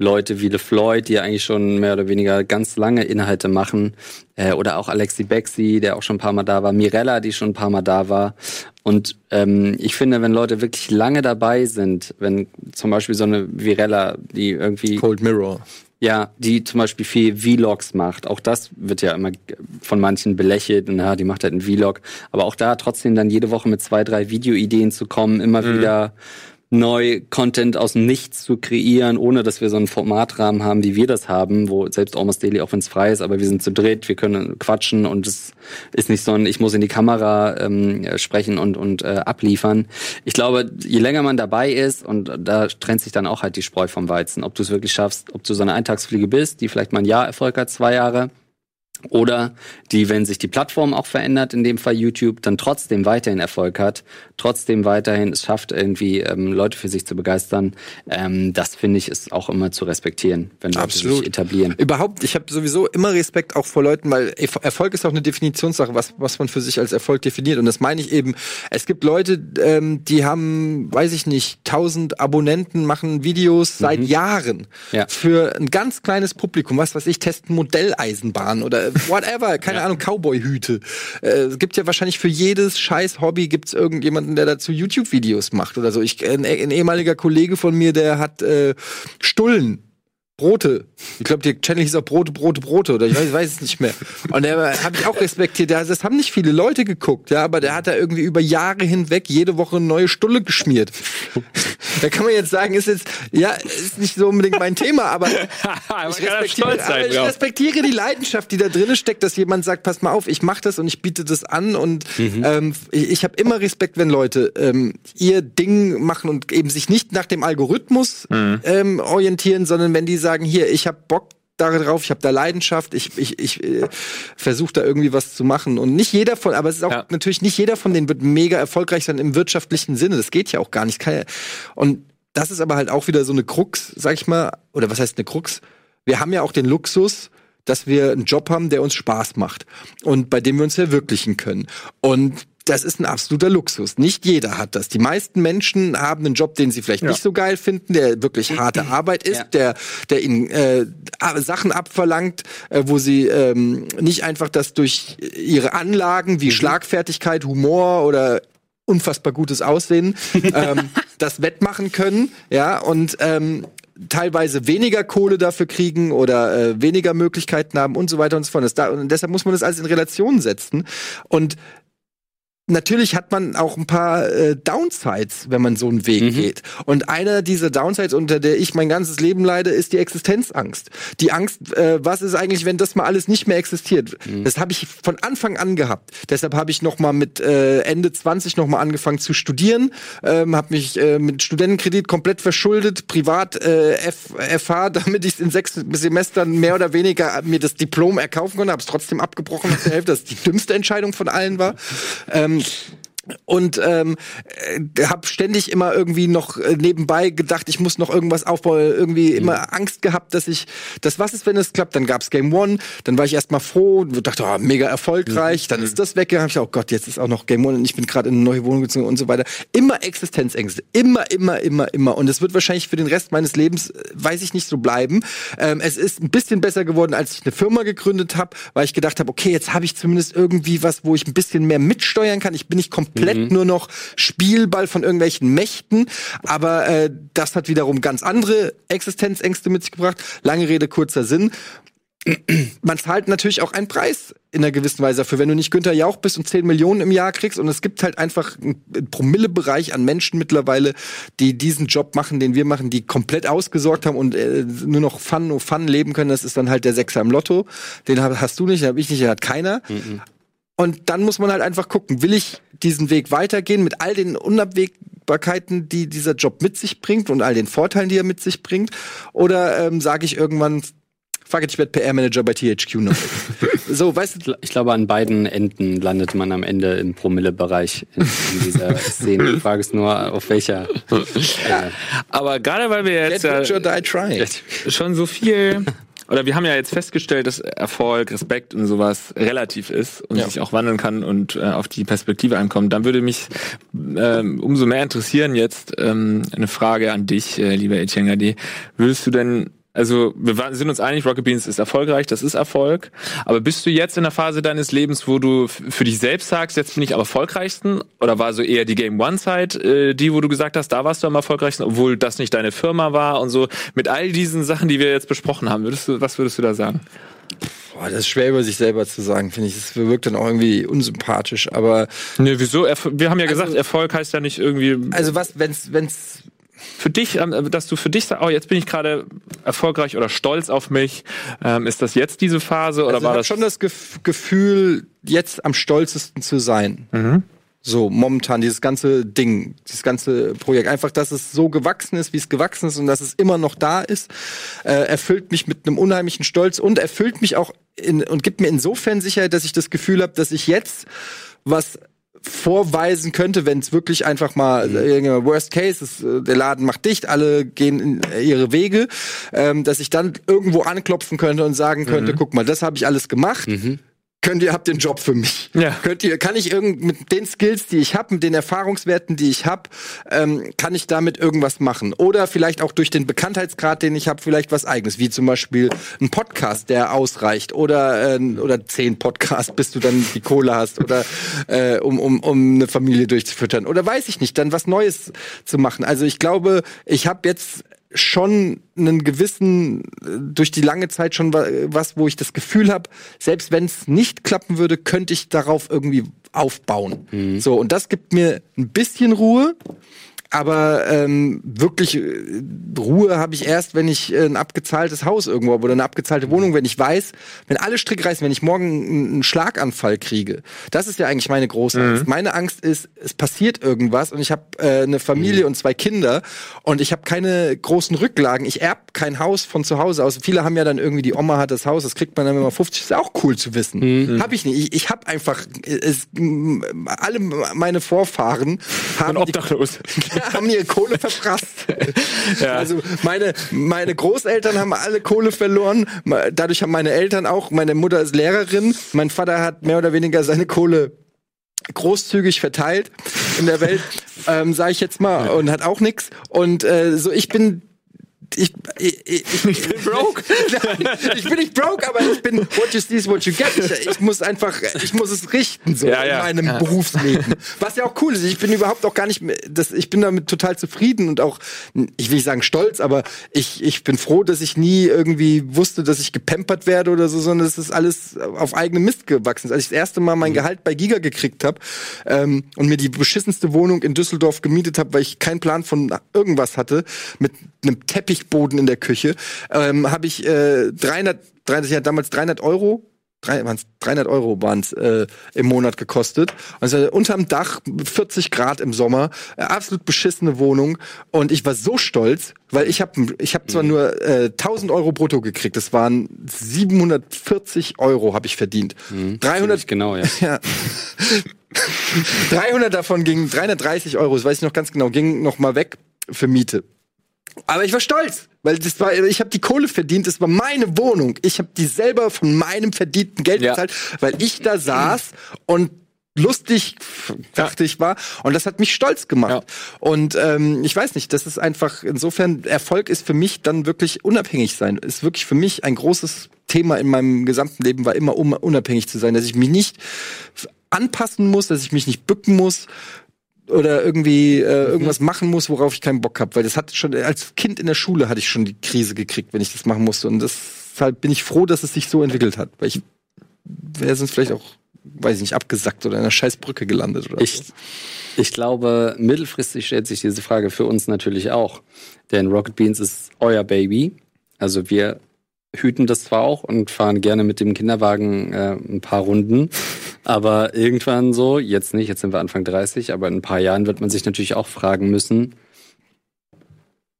Leute wie LeFloid, die ja eigentlich schon mehr oder weniger ganz lange Inhalte machen, äh, oder auch Alexi Bexi, der auch schon ein paar Mal da war, Mirella, die schon ein paar Mal da war. Und ähm, ich finde, wenn Leute wirklich lange dabei sind, wenn zum Beispiel so eine Virella, die irgendwie Cold Mirror. Ja, die zum Beispiel viel Vlogs macht. Auch das wird ja immer von manchen belächelt. Na, die macht halt einen Vlog. Aber auch da trotzdem dann jede Woche mit zwei, drei Videoideen zu kommen, immer mhm. wieder neu Content aus Nichts zu kreieren, ohne dass wir so einen Formatrahmen haben, wie wir das haben, wo selbst Almost Daily, auch wenn es frei ist, aber wir sind zu dritt, wir können quatschen und es ist nicht so ein, ich muss in die Kamera ähm, sprechen und, und äh, abliefern. Ich glaube, je länger man dabei ist, und da trennt sich dann auch halt die Spreu vom Weizen, ob du es wirklich schaffst, ob du so eine Eintagsfliege bist, die vielleicht mal ein Jahr Erfolg hat, zwei Jahre, oder die, wenn sich die Plattform auch verändert, in dem Fall YouTube, dann trotzdem weiterhin Erfolg hat, trotzdem weiterhin es schafft, irgendwie ähm, Leute für sich zu begeistern. Ähm, das finde ich ist auch immer zu respektieren, wenn Leute Absolut. sich etablieren. Überhaupt, ich habe sowieso immer Respekt auch vor Leuten, weil Erfolg ist auch eine Definitionssache, was, was man für sich als Erfolg definiert. Und das meine ich eben, es gibt Leute, ähm, die haben, weiß ich nicht, tausend Abonnenten, machen Videos mhm. seit Jahren ja. für ein ganz kleines Publikum, was weiß ich, testen Modelleisenbahn oder whatever, keine ja. Ahnung, Cowboy-Hüte. Äh, es gibt ja wahrscheinlich für jedes scheiß Hobby gibt's irgendjemanden, der dazu YouTube-Videos macht oder so. Ich, ein, ein ehemaliger Kollege von mir, der hat äh, Stullen Brote. Ich glaube, der Channel hieß auch Brote, Brote, Brote oder ich weiß, weiß es nicht mehr. Und der habe ich auch respektiert. Das haben nicht viele Leute geguckt, ja, aber der hat da irgendwie über Jahre hinweg jede Woche eine neue Stulle geschmiert. da kann man jetzt sagen, ist jetzt, ja, ist nicht so unbedingt mein Thema, aber, ich, respektiere, aber ich respektiere die Leidenschaft, die da drin steckt, dass jemand sagt, pass mal auf, ich mache das und ich biete das an und mhm. ähm, ich, ich habe immer Respekt, wenn Leute ähm, ihr Ding machen und eben sich nicht nach dem Algorithmus mhm. ähm, orientieren, sondern wenn die sagen, sagen, hier, ich habe Bock darauf, ich habe da Leidenschaft, ich, ich, ich äh, versuche da irgendwie was zu machen. Und nicht jeder von, aber es ist auch ja. natürlich nicht jeder von denen wird mega erfolgreich sein im wirtschaftlichen Sinne. Das geht ja auch gar nicht. Und das ist aber halt auch wieder so eine Krux, sag ich mal, oder was heißt eine Krux? Wir haben ja auch den Luxus, dass wir einen Job haben, der uns Spaß macht und bei dem wir uns verwirklichen können. Und das ist ein absoluter Luxus. Nicht jeder hat das. Die meisten Menschen haben einen Job, den sie vielleicht ja. nicht so geil finden, der wirklich harte Arbeit ist, ja. der, der ihnen äh, Sachen abverlangt, äh, wo sie ähm, nicht einfach das durch ihre Anlagen wie mhm. Schlagfertigkeit, Humor oder unfassbar gutes Aussehen ähm, das wettmachen können, ja und ähm, teilweise weniger Kohle dafür kriegen oder äh, weniger Möglichkeiten haben und so weiter und so fort. Da, und deshalb muss man das alles in Relation setzen. Und natürlich hat man auch ein paar äh, Downsides, wenn man so einen Weg mhm. geht. Und einer dieser Downsides, unter der ich mein ganzes Leben leide, ist die Existenzangst. Die Angst, äh, was ist eigentlich, wenn das mal alles nicht mehr existiert? Mhm. Das habe ich von Anfang an gehabt. Deshalb habe ich noch mal mit äh, Ende 20 noch mal angefangen zu studieren, ähm, habe mich äh, mit Studentenkredit komplett verschuldet, privat äh, F FH, damit ich in sechs Semestern mehr oder weniger mir das Diplom erkaufen konnte, habe es trotzdem abgebrochen nach der Hälfte, das die dümmste Entscheidung von allen war. Ähm, Thanks. Und ähm, äh, habe ständig immer irgendwie noch äh, nebenbei gedacht, ich muss noch irgendwas aufbauen, irgendwie immer mhm. Angst gehabt, dass ich, das was ist, wenn es klappt, dann gab's Game One, dann war ich erstmal froh, dachte, oh, mega erfolgreich, mhm. dann ist das weggegangen, hab ich, oh Gott, jetzt ist auch noch Game One und ich bin gerade in eine neue Wohnung gezogen und so weiter. Immer Existenzängste, immer, immer, immer, immer und es wird wahrscheinlich für den Rest meines Lebens, äh, weiß ich nicht, so bleiben. Ähm, es ist ein bisschen besser geworden, als ich eine Firma gegründet habe, weil ich gedacht habe, okay, jetzt habe ich zumindest irgendwie was, wo ich ein bisschen mehr mitsteuern kann, ich bin nicht komplett komplett mhm. nur noch Spielball von irgendwelchen Mächten. Aber äh, das hat wiederum ganz andere Existenzängste mit sich gebracht. Lange Rede, kurzer Sinn. Man zahlt natürlich auch einen Preis in einer gewissen Weise dafür. Wenn du nicht Günther Jauch bist und 10 Millionen im Jahr kriegst und es gibt halt einfach einen Promillebereich an Menschen mittlerweile, die diesen Job machen, den wir machen, die komplett ausgesorgt haben und äh, nur noch Fun, nur Fun leben können. Das ist dann halt der Sechser im Lotto. Den hast du nicht, den hab ich nicht, den hat keiner. Mhm. Und dann muss man halt einfach gucken, will ich diesen Weg weitergehen mit all den Unabwägbarkeiten, die dieser Job mit sich bringt und all den Vorteilen, die er mit sich bringt? Oder ähm, sage ich irgendwann, fuck it, ich werde PR-Manager bei THQ noch. so, weißt du? Ich glaube, an beiden Enden landet man am Ende im Promille-Bereich in, in, dieser Szene. Die Frage ist nur, auf welcher. Äh, Aber gerade weil wir jetzt ja schon so viel oder wir haben ja jetzt festgestellt, dass Erfolg, Respekt und sowas relativ ist und ja. sich auch wandeln kann und äh, auf die Perspektive ankommt. Dann würde mich ähm, umso mehr interessieren jetzt ähm, eine Frage an dich, äh, lieber Etienne Gade. Würdest du denn also wir waren- sind uns einig, Rocket Beans ist erfolgreich, das ist Erfolg. Aber bist du jetzt in der Phase deines Lebens, wo du für dich selbst sagst, jetzt bin ich am erfolgreichsten? Oder war so eher die Game One Zeit, äh, die, wo du gesagt hast, da warst du am erfolgreichsten, obwohl das nicht deine Firma war und so? Mit all diesen Sachen, die wir jetzt besprochen haben, würdest du, was würdest du da sagen? Boah, das ist schwer über sich selber zu sagen, finde ich. Das wirkt dann auch irgendwie unsympathisch. Aber Nee, wieso? Erf- Wir haben ja gesagt, Erfolg heißt ja nicht irgendwie also was, wenn's, wenn's für dich, ähm, dass du für dich sagst, oh, jetzt bin ich gerade erfolgreich oder stolz auf mich. Ähm, ist das jetzt diese Phase oder also war ich das schon das Gef Gefühl, jetzt am stolzesten zu sein. Mhm. So, momentan, dieses ganze Ding, dieses ganze Projekt. Einfach, dass es so gewachsen ist, wie es gewachsen ist und dass es immer noch da ist, äh, erfüllt mich mit einem unheimlichen Stolz und erfüllt mich auch in, und gibt mir insofern Sicherheit, dass ich das Gefühl habe, dass ich jetzt was vorweisen könnte, wenn es wirklich einfach mal Mhm. äh, Worst Case ist, äh, der Laden macht dicht, alle gehen in äh, ihre Wege, ähm, dass ich dann irgendwo anklopfen könnte und sagen Mhm. könnte, guck mal, das habe ich alles gemacht. Könnt ihr habt den Job für mich? Ja. Könnt ihr kann ich irgend mit den Skills, die ich habe, mit den Erfahrungswerten, die ich habe, ähm, kann ich damit irgendwas machen? Oder vielleicht auch durch den Bekanntheitsgrad, den ich habe, vielleicht was eigenes, wie zum Beispiel ein Podcast, der ausreicht, oder äh, oder zehn Podcasts, bis du dann die Kohle hast, oder äh, um um um eine Familie durchzufüttern, oder weiß ich nicht, dann was Neues zu machen. Also ich glaube, ich habe jetzt schon einen gewissen, äh, durch die lange Zeit schon wa- was, wo ich das Gefühl habe, selbst wenn es nicht klappen würde, könnte ich darauf irgendwie aufbauen. So, und das gibt mir ein bisschen Ruhe. Aber ähm, wirklich äh, Ruhe habe ich erst, wenn ich äh, ein abgezahltes Haus irgendwo habe oder eine abgezahlte Wohnung, wenn ich weiß, wenn alle Stricke reißen, wenn ich morgen einen Schlaganfall kriege. Das ist ja eigentlich meine große Angst. Meine Angst ist, es passiert irgendwas und ich habe äh, eine Familie und zwei Kinder und ich habe keine großen Rücklagen. Ich erb kein Haus von zu Hause aus. Viele haben ja dann irgendwie, die Oma hat das Haus, das kriegt man dann immer 50. Ist ja auch cool zu wissen. Hab ich nicht. Ich, ich habe einfach, es, alle meine Vorfahren haben die obdachlos. haben ihre Kohle verprasst. Also meine, meine Großeltern haben alle Kohle verloren. Dadurch haben meine Eltern auch, meine Mutter ist Lehrerin, mein Vater hat mehr oder weniger seine Kohle großzügig verteilt in der Welt, ähm, sage ich jetzt mal, und hat auch nix. Und äh, so, ich bin ich, ich, ich, ich bin broke. Nein, ich bin nicht broke, aber ich bin what you see is what you get. Ich, ich muss einfach, ich muss es richten so Ja, ja. in meinem Berufsleben. Was ja auch cool ist. Ich bin überhaupt auch gar nicht, mehr- das, ich bin damit total zufrieden und auch, ich will nicht sagen stolz, aber ich, ich bin froh, dass ich nie irgendwie wusste, dass ich gepampert werde oder so, sondern es ist alles auf eigenem Mist gewachsen. Als ich das erste Mal mein Gehalt bei Giga gekriegt habe ähm, und mir die beschissenste Wohnung in Düsseldorf gemietet habe, weil ich keinen Plan von irgendwas hatte, mit einem Teppichboden in der Küche, ähm, habe ich äh, 300, 300, ja damals 300 Euro drei- waren's 300 Euro waren es äh, im Monat gekostet. Also unterm Dach, 40 Grad im Sommer, äh, absolut beschissene Wohnung. Und ich war so stolz, weil ich habe ich hab zwar nur äh, 1000 Euro brutto gekriegt, das waren 740 Euro habe ich verdient. 300 Ziemlich genau, ja. ja. 300 davon gingen, 330 Euro, das weiß ich noch ganz genau, gingen noch mal weg für Miete. Aber ich war stolz, weil das war, ich habe die Kohle verdient, das war meine Wohnung. Ich habe die selber von meinem verdienten Geld Ja. bezahlt, weil ich da saß und lustig, dachte ich war. Und das hat mich stolz gemacht. Ja. Und ähm, ich weiß nicht, das ist einfach, insofern, Erfolg ist für mich dann wirklich unabhängig sein. Ist wirklich für mich ein großes Thema in meinem gesamten Leben, war immer um unabhängig zu sein, dass ich mich nicht anpassen muss, dass ich mich nicht bücken muss oder irgendwie äh, irgendwas machen muss, worauf ich keinen Bock habe. Weil das hat schon, als Kind in der Schule hatte ich schon die Krise gekriegt, wenn ich das machen musste. Und deshalb bin ich froh, dass es sich so entwickelt hat. Weil ich wäre sonst vielleicht auch, weiß ich nicht, abgesackt oder in einer scheiß Brücke gelandet oder Ich, so. ich glaube, mittelfristig stellt sich diese Frage für uns natürlich auch. Denn Rocket Beans ist euer Baby. Also wir hüten das zwar auch und fahren gerne mit dem Kinderwagen äh, ein paar Runden. Aber irgendwann so, jetzt nicht, jetzt sind wir Anfang 30, aber in ein paar Jahren wird man sich natürlich auch fragen müssen,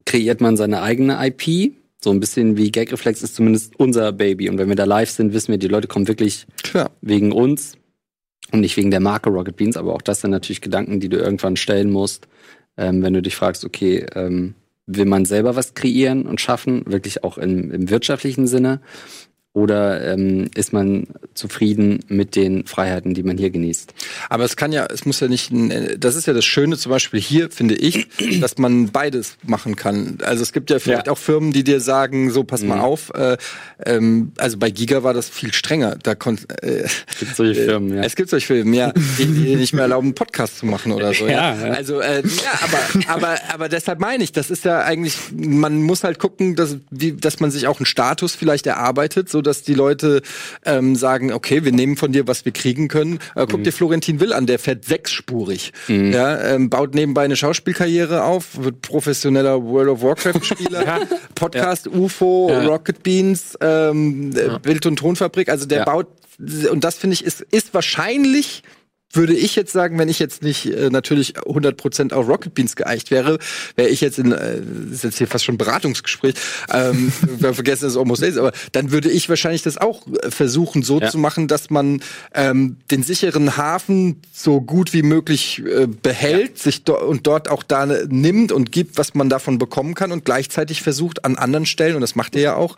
kreiert man seine eigene IP? So ein bisschen wie Gagreflex ist zumindest unser Baby. Und wenn wir da live sind, wissen wir, die Leute kommen wirklich Klar. wegen uns und nicht wegen der Marke Rocket Beans, aber auch das sind natürlich Gedanken, die du irgendwann stellen musst, ähm, wenn du dich fragst, okay, ähm, will man selber was kreieren und schaffen, wirklich auch im, im wirtschaftlichen Sinne, Oder ähm, ist man zufrieden mit den Freiheiten, die man hier genießt? Aber es kann ja, es muss ja nicht, ein, das ist ja das Schöne zum Beispiel hier, finde ich, dass man beides machen kann. Also es gibt ja vielleicht Ja. auch Firmen, die dir sagen, so pass mal Mhm. auf. Äh, ähm, also bei Giga war das viel strenger. Da konnt, äh, Gibt solche Firmen, ja. Es gibt solche Filme, ja, die, die dir nicht mehr erlauben, einen Podcast zu machen oder so. Ja, Ja, ja. Also, äh, ja, aber, aber, aber deshalb meine ich, das ist ja eigentlich, man muss halt gucken, dass, wie, dass man sich auch einen Status vielleicht erarbeitet, so dass die Leute ähm, sagen, okay, wir nehmen von dir, was wir kriegen können. Äh, guck dir Florentin Will an, der fährt sechsspurig. Ja, ähm, baut nebenbei eine Schauspielkarriere auf, wird professioneller World of Warcraft-Spieler, Podcast, UFO, Ja. Rocket Beans, ähm, äh, Bild- und Tonfabrik. Also der Ja. baut, und das finde ich, ist, ist wahrscheinlich würde ich jetzt sagen, wenn ich jetzt nicht äh, natürlich 100% auf Rocket Beans geeicht wäre, wäre ich jetzt in, äh, das ist jetzt hier fast schon ein Beratungsgespräch, ähm, wir vergessen es almost days, aber dann würde ich wahrscheinlich das auch äh, versuchen, so Ja. zu machen, dass man ähm, den sicheren Hafen so gut wie möglich äh, behält, sich do und dort auch da ne- nimmt und gibt, was man davon bekommen kann und gleichzeitig versucht an anderen Stellen, und das macht ihr ja auch,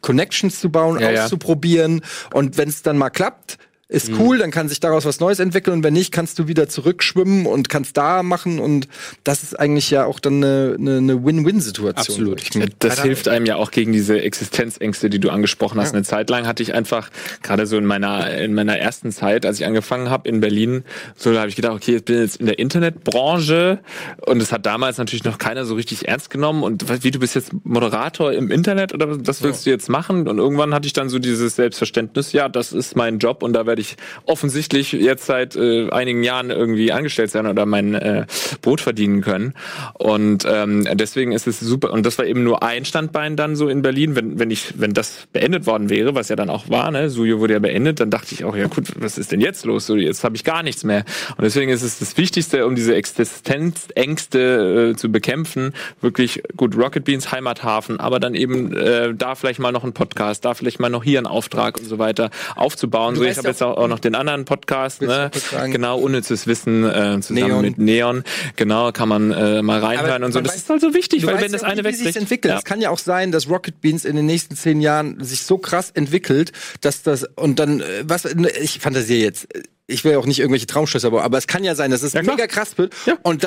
Connections zu bauen, Ja, ja. auszuprobieren und wenn es dann mal klappt, ist cool, dann kann sich daraus was Neues entwickeln und wenn nicht, kannst du wieder zurückschwimmen und kannst da machen und das ist eigentlich ja auch dann eine, eine, eine Win-Win-Situation. Absolut. Ich mein, Das hilft einem ja auch gegen diese Existenzängste, die du angesprochen hast. Eine Zeit lang hatte ich einfach, gerade so in meiner, in meiner ersten Zeit, als ich angefangen habe in Berlin, so da habe ich gedacht, okay, ich bin jetzt in der Internetbranche und das hat damals natürlich noch keiner so richtig ernst genommen und wie du bist jetzt Moderator im Internet oder das willst du jetzt machen? Und irgendwann hatte ich dann so dieses Selbstverständnis, ja, das ist mein Job und da werde ich offensichtlich jetzt seit äh, einigen Jahren irgendwie angestellt sein oder mein äh, Brot verdienen können. Und ähm, deswegen ist es super. Und das war eben nur ein Standbein dann so in Berlin. Wenn, wenn ich, wenn das beendet worden wäre, was ja dann auch war, ne, Sujo wurde ja beendet, dann dachte ich auch, ja gut, was ist denn jetzt los? So, jetzt habe ich gar nichts mehr. Und deswegen ist es das Wichtigste, um diese Existenzängste äh, zu bekämpfen, wirklich gut Rocket Beans Heimathafen, aber dann eben äh, da vielleicht mal noch ein Podcast, da vielleicht mal noch hier ein Auftrag und so weiter aufzubauen. Du so, ich habe jetzt auch, auch noch den anderen Podcast, ne? genau unnützes Wissen äh, zusammen Neon. mit Neon. Genau, kann man äh, mal reinhören und so. Das weiß- ist also wichtig, du weil wenn das ja, eine wie sich wegbricht, entwickelt. ja. Es kann ja auch sein, dass Rocket Beans in den nächsten zehn Jahren sich so krass entwickelt, dass das und dann äh, was ich fantasiere jetzt. Ich will auch nicht irgendwelche Traumschlüsse, aber, aber es kann ja sein, dass es Ja, mega krass wird Ja. und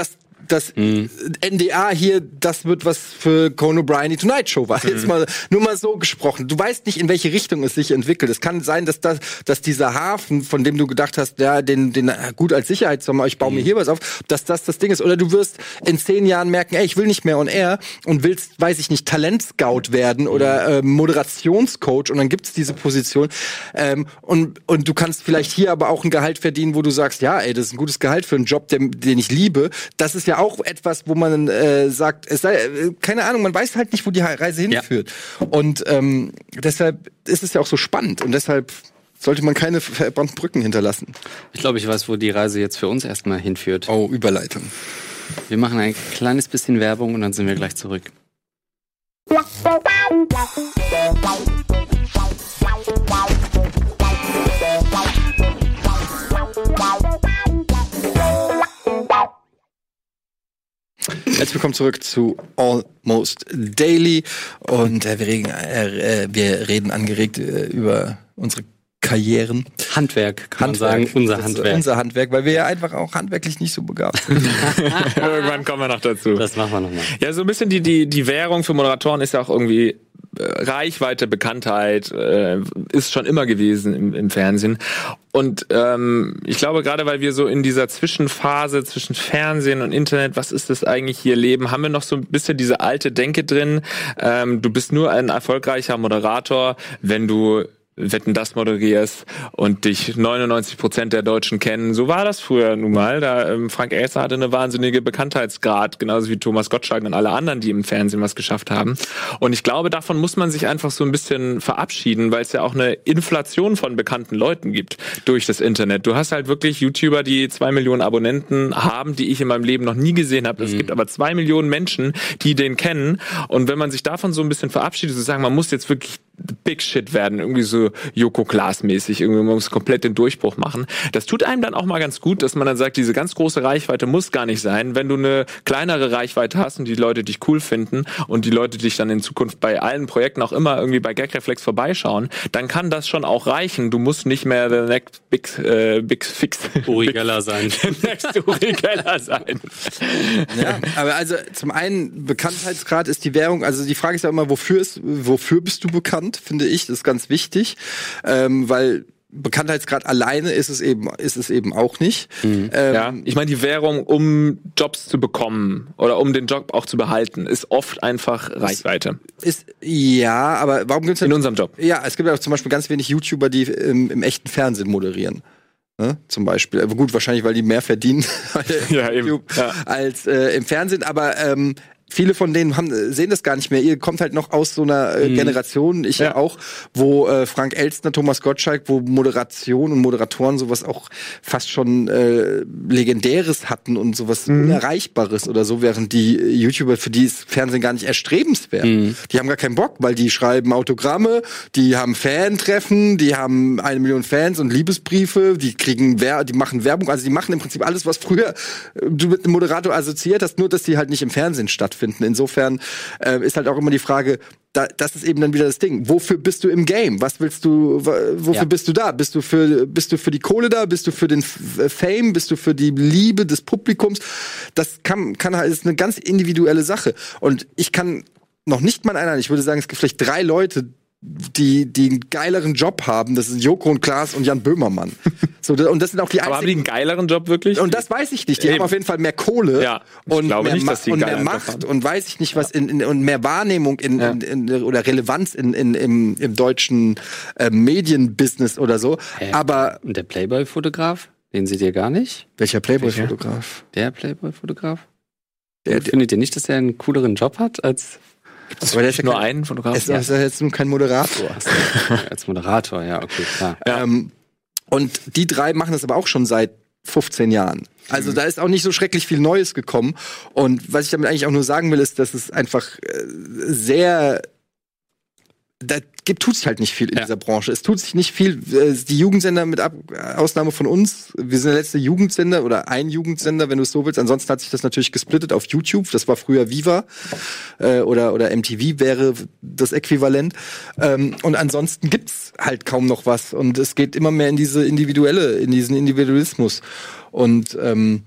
das das NDA hier, das wird was für Conan O'Brien die Tonight Show war. Jetzt mal nur mal so gesprochen. Du weißt nicht, in welche Richtung es sich entwickelt. Es kann sein, dass das, dass dieser Hafen, von dem du gedacht hast, ja, den, den gut als Sicherheitssommer, ich baue mir hier was auf, dass das das Ding ist. Oder du wirst in zehn Jahren merken, ey, ich will nicht mehr on air und willst, weiß ich nicht, Talentscout werden oder äh, Moderationscoach und dann gibt's diese Position. Ähm, und, und du kannst vielleicht hier aber auch ein Gehalt verdienen, wo du sagst, ja, ey, das ist ein gutes Gehalt für einen Job, den, den ich liebe. Das ist ja auch etwas, wo man äh, sagt, es sei, äh, keine Ahnung, man weiß halt nicht, wo die Reise Ja. hinführt. Und ähm, deshalb ist es ja auch so spannend und deshalb sollte man keine verbrannten Brücken hinterlassen. Ich glaube, ich weiß, wo die Reise jetzt für uns erstmal hinführt. Oh, Überleitung. Wir machen ein kleines bisschen Werbung und dann sind wir gleich zurück. Herzlich willkommen zurück zu Almost Daily und äh, wir, reden, äh, äh, wir reden angeregt äh, über unsere Karrieren. Handwerk, kann man sagen. Unser Das Handwerk. Unser Handwerk, weil wir ja einfach auch handwerklich nicht so begabt sind. Irgendwann kommen wir noch dazu. Das machen wir nochmal. Ja, so ein bisschen die, die, die Währung für Moderatoren ist ja auch irgendwie Reichweite, Bekanntheit, äh, ist schon immer gewesen im, im Fernsehen. Und ähm, ich glaube, gerade weil wir so in dieser Zwischenphase zwischen Fernsehen und Internet, was ist das eigentlich hier leben, haben wir noch so ein bisschen diese alte Denke drin. Ähm, du bist nur ein erfolgreicher Moderator, wenn du Wetten das moderierst und dich 99 Prozent der Deutschen kennen. So war das früher nun mal. Da ähm, Frank Elster hatte eine wahnsinnige Bekanntheitsgrad, genauso wie Thomas Gottschalk und alle anderen, die im Fernsehen was geschafft haben. Und ich glaube, davon muss man sich einfach so ein bisschen verabschieden, weil es ja auch eine Inflation von bekannten Leuten gibt durch das Internet. Du hast halt wirklich YouTuber, die zwei Millionen Abonnenten haben, die ich in meinem Leben noch nie gesehen habe. Es gibt aber zwei Millionen Menschen, die den kennen. Und wenn man sich davon so ein bisschen verabschiedet, zu sagen, man muss jetzt wirklich Big Shit werden, irgendwie so Joko Klaas mäßig, irgendwie man muss komplett den Durchbruch machen. Das tut einem dann auch mal ganz gut, dass man dann sagt, diese ganz große Reichweite muss gar nicht sein. Wenn du eine kleinere Reichweite hast und die Leute dich cool finden und die Leute dich dann in Zukunft bei allen Projekten auch immer irgendwie bei Gagreflex vorbeischauen, dann kann das schon auch reichen. Du musst nicht mehr the next big, äh, big fix Uri Geller sein. next Uri Geller sein. Ja, aber also zum einen Bekanntheitsgrad ist die Währung. Also die Frage ist ja immer, wofür ist, wofür bist du bekannt? Finde ich, das ist ganz wichtig, ähm, weil Bekanntheitsgrad alleine ist es eben ist es eben auch nicht. Ähm, Ja, ich meine, die Währung, um Jobs zu bekommen oder um den Job auch zu behalten, ist oft einfach Reichweite. Ist ja, aber warum gibt's denn In unserem Job. Ja, es gibt ja auch zum Beispiel ganz wenig YouTuber, die im, im echten Fernsehen moderieren. Ne? Zum Beispiel. Aber gut, wahrscheinlich, weil die mehr verdienen Ja. YouTube Ja. als äh, im Fernsehen. Aber ähm, viele von denen haben, sehen das gar nicht mehr. Ihr kommt halt noch aus so einer äh, Generation, ich ja. Auch, wo äh, Frank Elstner, Thomas Gottschalk, wo Moderation und Moderatoren sowas auch fast schon äh, Legendäres hatten und sowas Unerreichbares oder so, während die äh, YouTuber, für die ist Fernsehen gar nicht erstrebenswert. Die haben gar keinen Bock, weil die schreiben Autogramme, die haben Fantreffen, die haben eine Million Fans und Liebesbriefe, die kriegen Wer die machen Werbung, also die machen im Prinzip alles, was früher äh, du mit einem Moderator assoziiert hast, nur dass die halt nicht im Fernsehen stattfinden. Insofern äh, ist halt auch immer die Frage, da, das ist eben dann wieder das Ding. Wofür bist du im Game? Was willst du, wofür Ja. bist du da? Bist du für, bist du für die Kohle da? Bist du für den äh, Fame? Bist du für die Liebe des Publikums? Das kann, kann halt, ist eine ganz individuelle Sache. Und ich kann noch nicht mal einer, ich würde sagen, es gibt vielleicht drei Leute, die, die einen geileren Job haben. Das sind Joko und Klaas und Jan Böhmermann. so, und das sind auch die Aber haben die einzigen. einen geileren Job wirklich? Und das weiß ich nicht. Die Eben. haben auf jeden Fall mehr Kohle Ja, und, mehr, nicht, Ma- und mehr Macht und weiß ich nicht was in, in, und mehr Wahrnehmung in, Ja. in, in, oder Relevanz in, in, im, im deutschen äh, Medienbusiness oder so. Hä? Aber Und der Playboy-Fotograf? Den seht ihr gar nicht? welcher Playboy-Fotograf? Der Playboy-Fotograf? Findet ihr nicht, dass er einen cooleren Job hat als, Aber der ist ja nur kein, einen Fotograf? ist, ist ja jetzt nun kein Moderator. als Moderator? Ja, okay, klar. Ähm, und die drei machen das aber auch schon seit 15 Jahren. Also da ist auch nicht so schrecklich viel Neues gekommen. Und was ich damit eigentlich auch nur sagen will, ist, dass es einfach äh, sehr da gibt, tut sich halt nicht viel in Ja. dieser Branche. Es tut sich nicht viel. Äh, Die Jugendsender mit Ab Ausnahme von uns, wir sind der letzte Jugendsender oder ein Jugendsender, wenn du es so willst. Ansonsten hat sich das natürlich gesplittet auf YouTube. Das war früher Viva äh, oder oder MTV wäre das Äquivalent. Ähm, und ansonsten gibt's halt kaum noch was. Und es geht immer mehr in diese individuelle, in diesen Individualismus. Und ähm,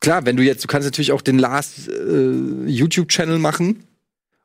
klar, wenn du jetzt, du kannst natürlich auch den Last äh, YouTube-Channel machen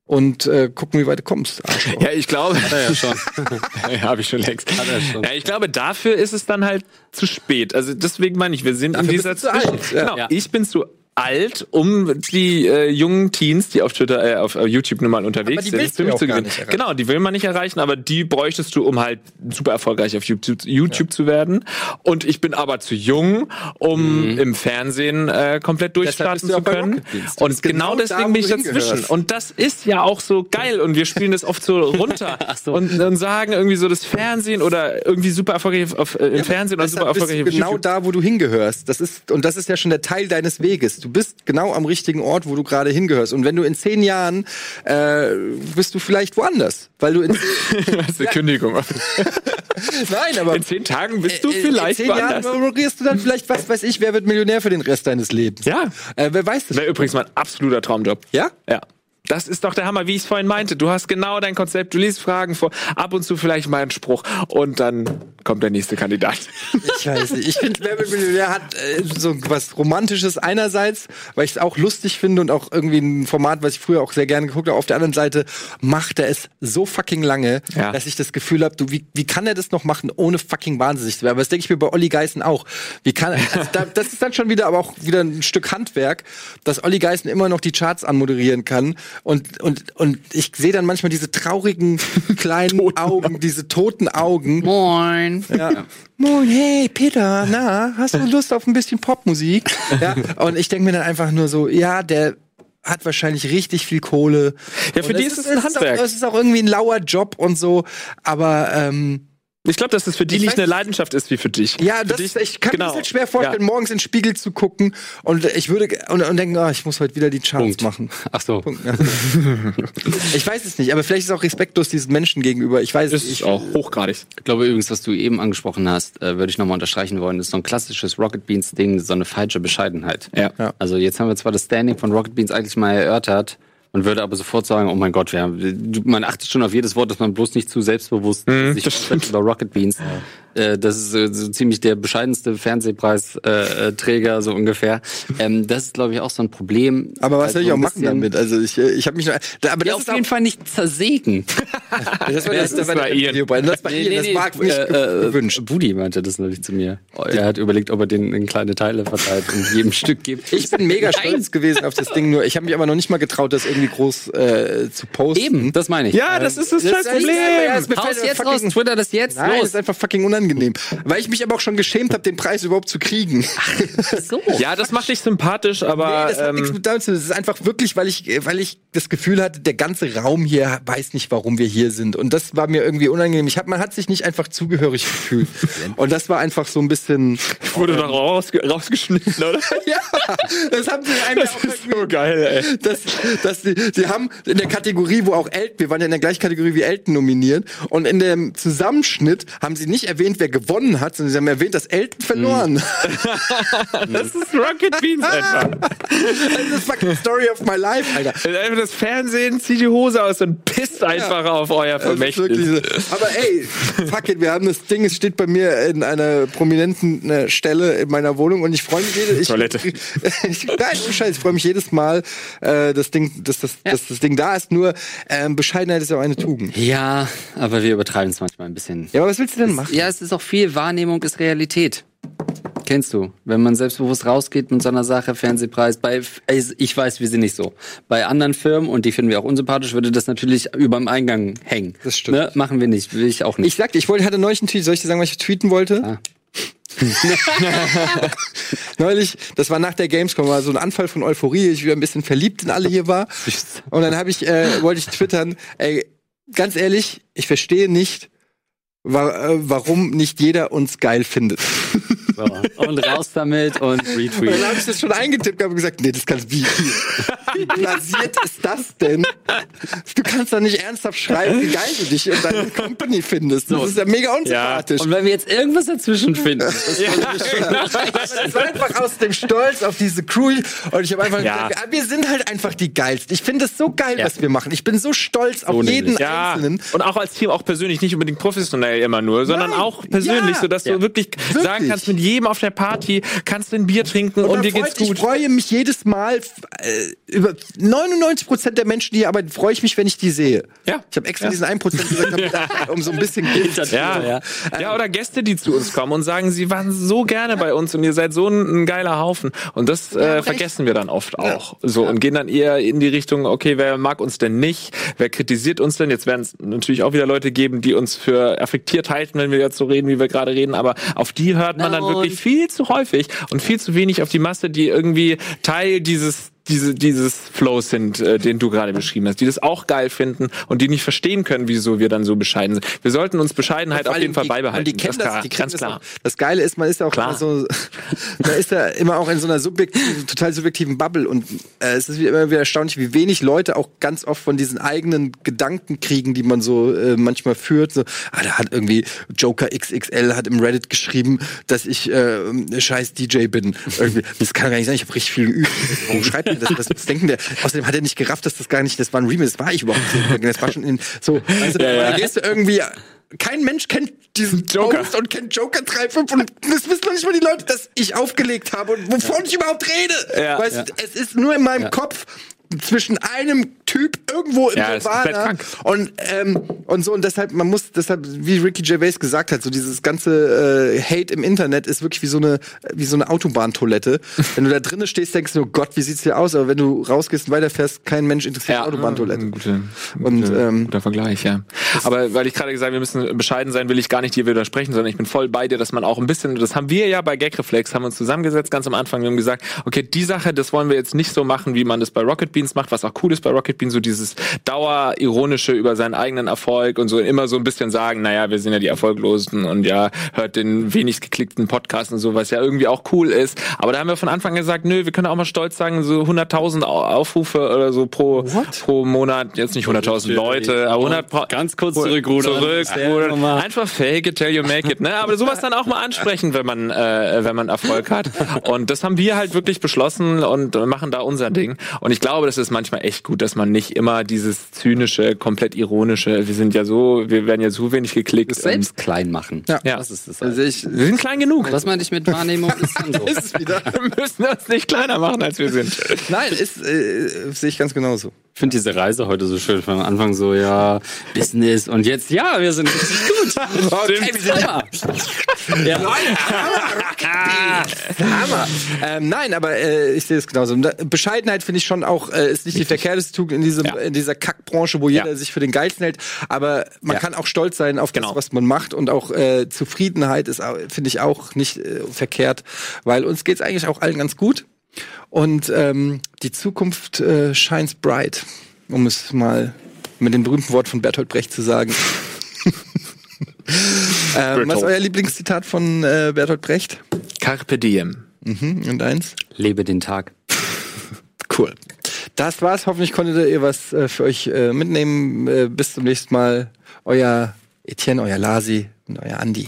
und äh, gucken, wie weit du kommst. Arschloch. Ja, ich glaube. Ja, schon. ja, habe ich schon längst. Hat er schon. Ja, ich glaube, dafür ist es dann halt zu spät. Also deswegen meine ich, wir sind Dafür in dieser Zwischen- ja. Genau, Ja. ich bin zu alt, um die äh, jungen Teens, die auf Twitter, äh, auf YouTube nun mal unterwegs sind, willst für du mich ja zu gewinnen. Genau, die will man nicht erreichen, aber die bräuchtest du, um halt super erfolgreich auf YouTube, YouTube zu werden. Und ich bin aber zu jung, um im Fernsehen äh, komplett Mhm. Durchstarten du zu können. Und genau, genau deswegen bin ich dazwischen. Und das ist ja auch so geil. Und wir spielen das oft so runter so. und, und sagen irgendwie so das Fernsehen oder irgendwie super erfolgreich auf, äh, im Fernsehen oder super Deshalb bist erfolgreich du auf genau YouTube. da, wo du hingehörst. Das ist und das ist ja schon der Teil deines Weges. Du bist genau am richtigen Ort, wo du gerade hingehörst. Und wenn du in zehn Jahren äh, bist du vielleicht woanders, weil du in, Das ist eine Kündigung. nein, aber In zehn Tagen bist du in- vielleicht in zehn Jahren woanders. moderierst du dann vielleicht was weiß ich, wer wird Millionär für den Rest deines Lebens? Ja. Äh, wer weiß das? Wäre übrigens mein absoluter Traumjob. Ja? Ja. Das ist doch der Hammer, wie ich es vorhin meinte. Du hast genau dein Konzept, du liest Fragen vor, ab und zu vielleicht mal einen Spruch und dann kommt der nächste Kandidat. Ich weiß nicht. Ich finde, Wer wird Millionär hat äh, so was Romantisches einerseits, weil ich es auch lustig finde und auch irgendwie ein Format, was ich früher auch sehr gerne geguckt habe. Auf der anderen Seite macht er es so fucking lange, Ja. dass ich das Gefühl habe, du, wie, wie kann er das noch machen, ohne fucking wahnsinnig zu werden? Aber das denke ich mir bei Olli Geißen auch. Wie kann er, also da, das ist dann schon wieder, aber auch wieder ein Stück Handwerk, dass Olli Geißen immer noch die Charts anmoderieren kann. Und, und, und ich sehe dann manchmal diese traurigen kleinen Augen, diese toten Augen. Moin. Ja. Moin, hey Peter, na, hast du Lust auf ein bisschen Popmusik? Ja. Und ich denke mir dann einfach nur so, ja, der hat wahrscheinlich richtig viel Kohle. Ja, für Und die ist es ein Handwerk. Auch, es ist auch irgendwie ein lauer Job und so, aber ähm, Ich glaube, dass es für die Ich nicht weiß- eine Leidenschaft ist wie für dich. Ja, für das, dich, ich kann mir genau. das halt schwer vorstellen, Ja. morgens in den Spiegel zu gucken und ich würde und, und denken, ah, ich muss heute wieder die Charts Punkt. machen. Ach so. Punkt. Ja. ich weiß es nicht, aber vielleicht ist es auch respektlos diesen Menschen gegenüber. Ich weiß Das es ist nicht. auch hochgradig. Ich glaube übrigens, was du eben angesprochen hast, äh, würde ich nochmal unterstreichen wollen, ist so ein klassisches Rocket Beans Ding, so eine falsche Bescheidenheit. Ja. Ja. Also jetzt haben wir zwar das Standing von Rocket Beans eigentlich mal erörtert, man würde aber sofort sagen, oh mein Gott, wir haben, man achtet schon auf jedes Wort, dass man bloß nicht zu selbstbewusst sich das aufsetzt über Rocket Beans. Äh, das ist äh, so ziemlich der bescheidenste Fernsehpreisträger, äh, so ungefähr. Ähm, das ist, glaube ich, auch so ein Problem. Aber was Halt soll ich auch machen damit? Also ich, äh, ich habe mich aber Ja, das auf ist jeden Fall nicht zersägen. das war, das, das war war bei- Das war Ian, das mag nicht äh, gewünscht. Budi meinte das neulich zu mir. Er hat überlegt, ob er den in kleine Teile verteilt und jedem Stück gibt. Ich bin mega Nein. stolz gewesen auf das Ding, nur ich habe mich aber noch nicht mal getraut, das irgendwie groß äh, zu posten. Eben, das meine ich. Ja, das ist das, Das scheiß ist- Problem. ja, es mir Haus jetzt raus, Twitter das jetzt, Nein, das los. ist einfach fucking unangenehm. Weil ich mich aber auch schon geschämt habe, den Preis überhaupt zu kriegen. So. Ja, das macht dich sympathisch, aber nee, das hat nichts ähm, mit damit zu tun. Das ist einfach wirklich, weil ich, weil ich das Gefühl hatte, der ganze Raum hier weiß nicht, warum wir hier sind. Und das war mir irgendwie unangenehm. Ich hab, man hat sich nicht einfach zugehörig gefühlt. Und das war einfach so ein bisschen. wurde doch rausge rausgeschnitten, oder? ja, das haben sie auch Das ist so geil, ey. dass, dass die, die haben in der Kategorie, wo auch Elton, wir waren ja in der gleichen Kategorie wie Elton nominiert, und in dem Zusammenschnitt haben sie nicht erwähnt, wer gewonnen hat, sondern sie haben erwähnt, dass Elton verloren hat. Das ist Rocket Beans einfach. Das ist fucking Story of my life, Alter. Einfach Das Fernsehen zieht die Hose aus und pisst einfach auf euer Vermächtnis. so. Aber ey, fuck it, wir haben das Ding, es steht bei mir in einer prominenten äh, Stelle in meiner Wohnung und ich freue mich jedes ich, Toilette. Ich, nein, ohne Scheiß, ich freue mich jedes Mal, äh, das Ding, dass das, dass das Ding da ist. Nur ähm, Bescheidenheit ist ja auch eine Tugend. Ja, aber wir übertreiben es manchmal ein bisschen. Ja, aber was willst du denn machen? Ja, es ist auch viel Wahrnehmung ist Realität. Kennst du? Wenn man selbstbewusst rausgeht mit so einer Sache, Fernsehpreis, bei, ich weiß, wir sind nicht so. Bei anderen Firmen, und die finden wir auch unsympathisch, würde das natürlich überm Eingang hängen. Das stimmt. Ne? Machen wir nicht, will ich auch nicht. Ich sagte, ich wollte, hatte neulich einen Tweet, soll ich dir sagen, was ich tweeten wollte? Ah. neulich, das war nach der Gamescom, war so ein Anfall von Euphorie, ich wieder ein bisschen verliebt in alle hier war. Und dann habe ich, äh, wollte ich twittern, ey, ganz ehrlich, ich verstehe nicht, wa äh, warum nicht jeder uns geil findet. So. Und raus damit und Und Retweet. dann habe ich das schon eingetippt und gesagt, nee, das kannst wie, wie blasiert ist das denn? Du kannst doch nicht ernsthaft schreiben, wie geil du dich und deine Company findest. Das ist ja mega unsympathisch. Und wenn wir jetzt irgendwas dazwischen finden, das Es war einfach aus dem Stolz auf diese Crew und ich habe einfach Ja. gesagt, ah, wir sind halt einfach die geilsten. Ich finde es so geil, Ja. was wir machen. Ich bin so stolz auf nämlich. jeden Ja, Einzelnen. und auch als Team, auch persönlich, nicht unbedingt professionell immer nur, sondern Nein, auch persönlich, ja. so dass Ja. du wirklich, Wirklich. sagen kannst, mit jedem auf der Party kannst du ein Bier trinken und, dann dir geht's gut. Ich freue mich jedes Mal, äh, über 99 Prozent der Menschen, die hier arbeiten, freue ich mich, wenn ich die sehe. Ja. Ich habe extra diesen 1 Prozent gesagt, um so ein bisschen Gift. Ja, Ja. ja. oder Gäste, die zu uns kommen und sagen, sie waren so gerne bei uns und ihr seid so ein, ein geiler Haufen. Und das äh, vergessen wir dann oft auch. So und gehen dann eher in die Richtung, okay, wer mag uns denn nicht? Wer kritisiert uns denn? Jetzt werden es natürlich auch wieder Leute geben, die uns für affektiert halten, wenn wir jetzt so reden, wie wir gerade reden. Aber auf die hört man dann wirklich und? viel zu häufig und viel zu wenig auf die Masse, die irgendwie Teil dieses diese, dieses Flows sind, äh, den du gerade beschrieben hast, die das auch geil finden und die nicht verstehen können, wieso wir dann so bescheiden sind. Wir sollten uns Bescheidenheit auf jeden Fall die- beibehalten. Und die kennen das, klar, die kennen ganz das klar. auch. Das Geile ist, man ist ja auch Klar. immer so, man ist ja immer auch in so einer subjektiven, total subjektiven Bubble und äh, es ist immer wieder erstaunlich, wie wenig Leute auch ganz oft von diesen eigenen Gedanken kriegen, die man so äh, manchmal führt. So, ah, da hat irgendwie Joker XXL hat im Reddit geschrieben, dass ich äh, scheiß DJ bin. Irgendwie, das kann gar nicht sein, ich habe richtig viel geübt. Warum schreibt ihr das? Was, was denken der? Außerdem hat er nicht gerafft, dass das gar nicht, das war ein Remix, das war ich überhaupt nicht. Das war schon in, so, weißt du, Ja, ja. da gehst du irgendwie, kein Mensch kennt diesen Joker. Post und kennt Joker 3.5 und das wissen noch nicht mal die Leute, dass ich aufgelegt habe und wovon ich überhaupt rede. Ja. weißt Ja. du, es ist nur in meinem Kopf zwischen einem Typ irgendwo im Ja, Nirvana und ähm, und so und deshalb man muss deshalb wie Ricky Gervais gesagt hat so dieses ganze äh, Hate im Internet ist wirklich wie so eine wie so eine Autobahntoilette. Wenn du da drinnen stehst denkst du oh Gott wie sieht's hier aus? Aber wenn du rausgehst und weiterfährst kein Mensch interessiert die Autobahntoilette. Ein guter, Und, guter, ähm, guter Vergleich, ja. Aber weil ich gerade gesagt habe, wir müssen bescheiden sein, will ich gar nicht dir widersprechen, sondern ich bin voll bei dir, dass man auch ein bisschen, das haben wir ja bei Gagreflex, haben uns zusammengesetzt ganz am Anfang, wir haben gesagt, okay, die Sache, das wollen wir jetzt nicht so machen, wie man das bei Rocket Beans macht, was auch cool ist bei Rocket Beans, so dieses Dauerironische über seinen eigenen Erfolg und so immer so ein bisschen sagen, naja, wir sind ja die Erfolglosen und ja, hört den wenig geklickten Podcast und so, was ja irgendwie auch cool ist. Aber da haben wir von Anfang an gesagt, nö, wir können auch mal stolz sagen, so 100.000 Aufrufe oder so pro, pro Monat, jetzt nicht 100.000 Leute, aber 100 pro, Ganz kurz zurückrudern. zurück, Ja, rudern. nochmal. einfach fake it till you make it, ne? Aber sowas dann auch mal ansprechen, wenn man, äh, wenn man Erfolg hat. Und das haben wir halt wirklich beschlossen und machen da unser Ding. Und ich glaube, das ist manchmal echt gut, dass man nicht immer dieses zynische, komplett ironische, wir sind ja so, wir werden ja so wenig geklickt. Selbst klein machen. Ja. Ja. Das ist das. Also ich, Und wir sind klein genug. Was meinte ich mit Wahrnehmung? Ist dann so. ist es wieder. Wir müssen uns nicht kleiner machen, als wir sind. Nein, ist, äh, sehe ich ganz genauso. Ich finde diese Reise heute so schön. Von Anfang so, ja, Business und jetzt, ja, wir sind richtig gut. Okay, wir sind Hammer. Ja. Hammer. Ähm, nein, aber äh, ich sehe es genauso. Da- Bescheidenheit finde ich schon auch, äh, ist nicht die verkehrteste Tugend in, diesem, Ja. in dieser Kackbranche, wo jeder Ja. sich für den Geilsten hält. Aber man Ja. kann auch stolz sein auf Genau. das, was man macht. Und auch äh, Zufriedenheit ist, finde ich, auch nicht äh, verkehrt. Weil uns geht's eigentlich auch allen ganz gut. Und ähm, die Zukunft äh, shines bright, um es mal mit dem berühmten Wort von Bertolt Brecht zu sagen. ähm, was ist euer Lieblingszitat von äh, Bertolt Brecht? Carpe diem. Mhm, und eins? Lebe den Tag. Cool. Das war's. Hoffentlich konntet ihr was äh, für euch äh, mitnehmen. Äh, bis zum nächsten Mal. Euer Etienne, euer Lasi und euer Andi.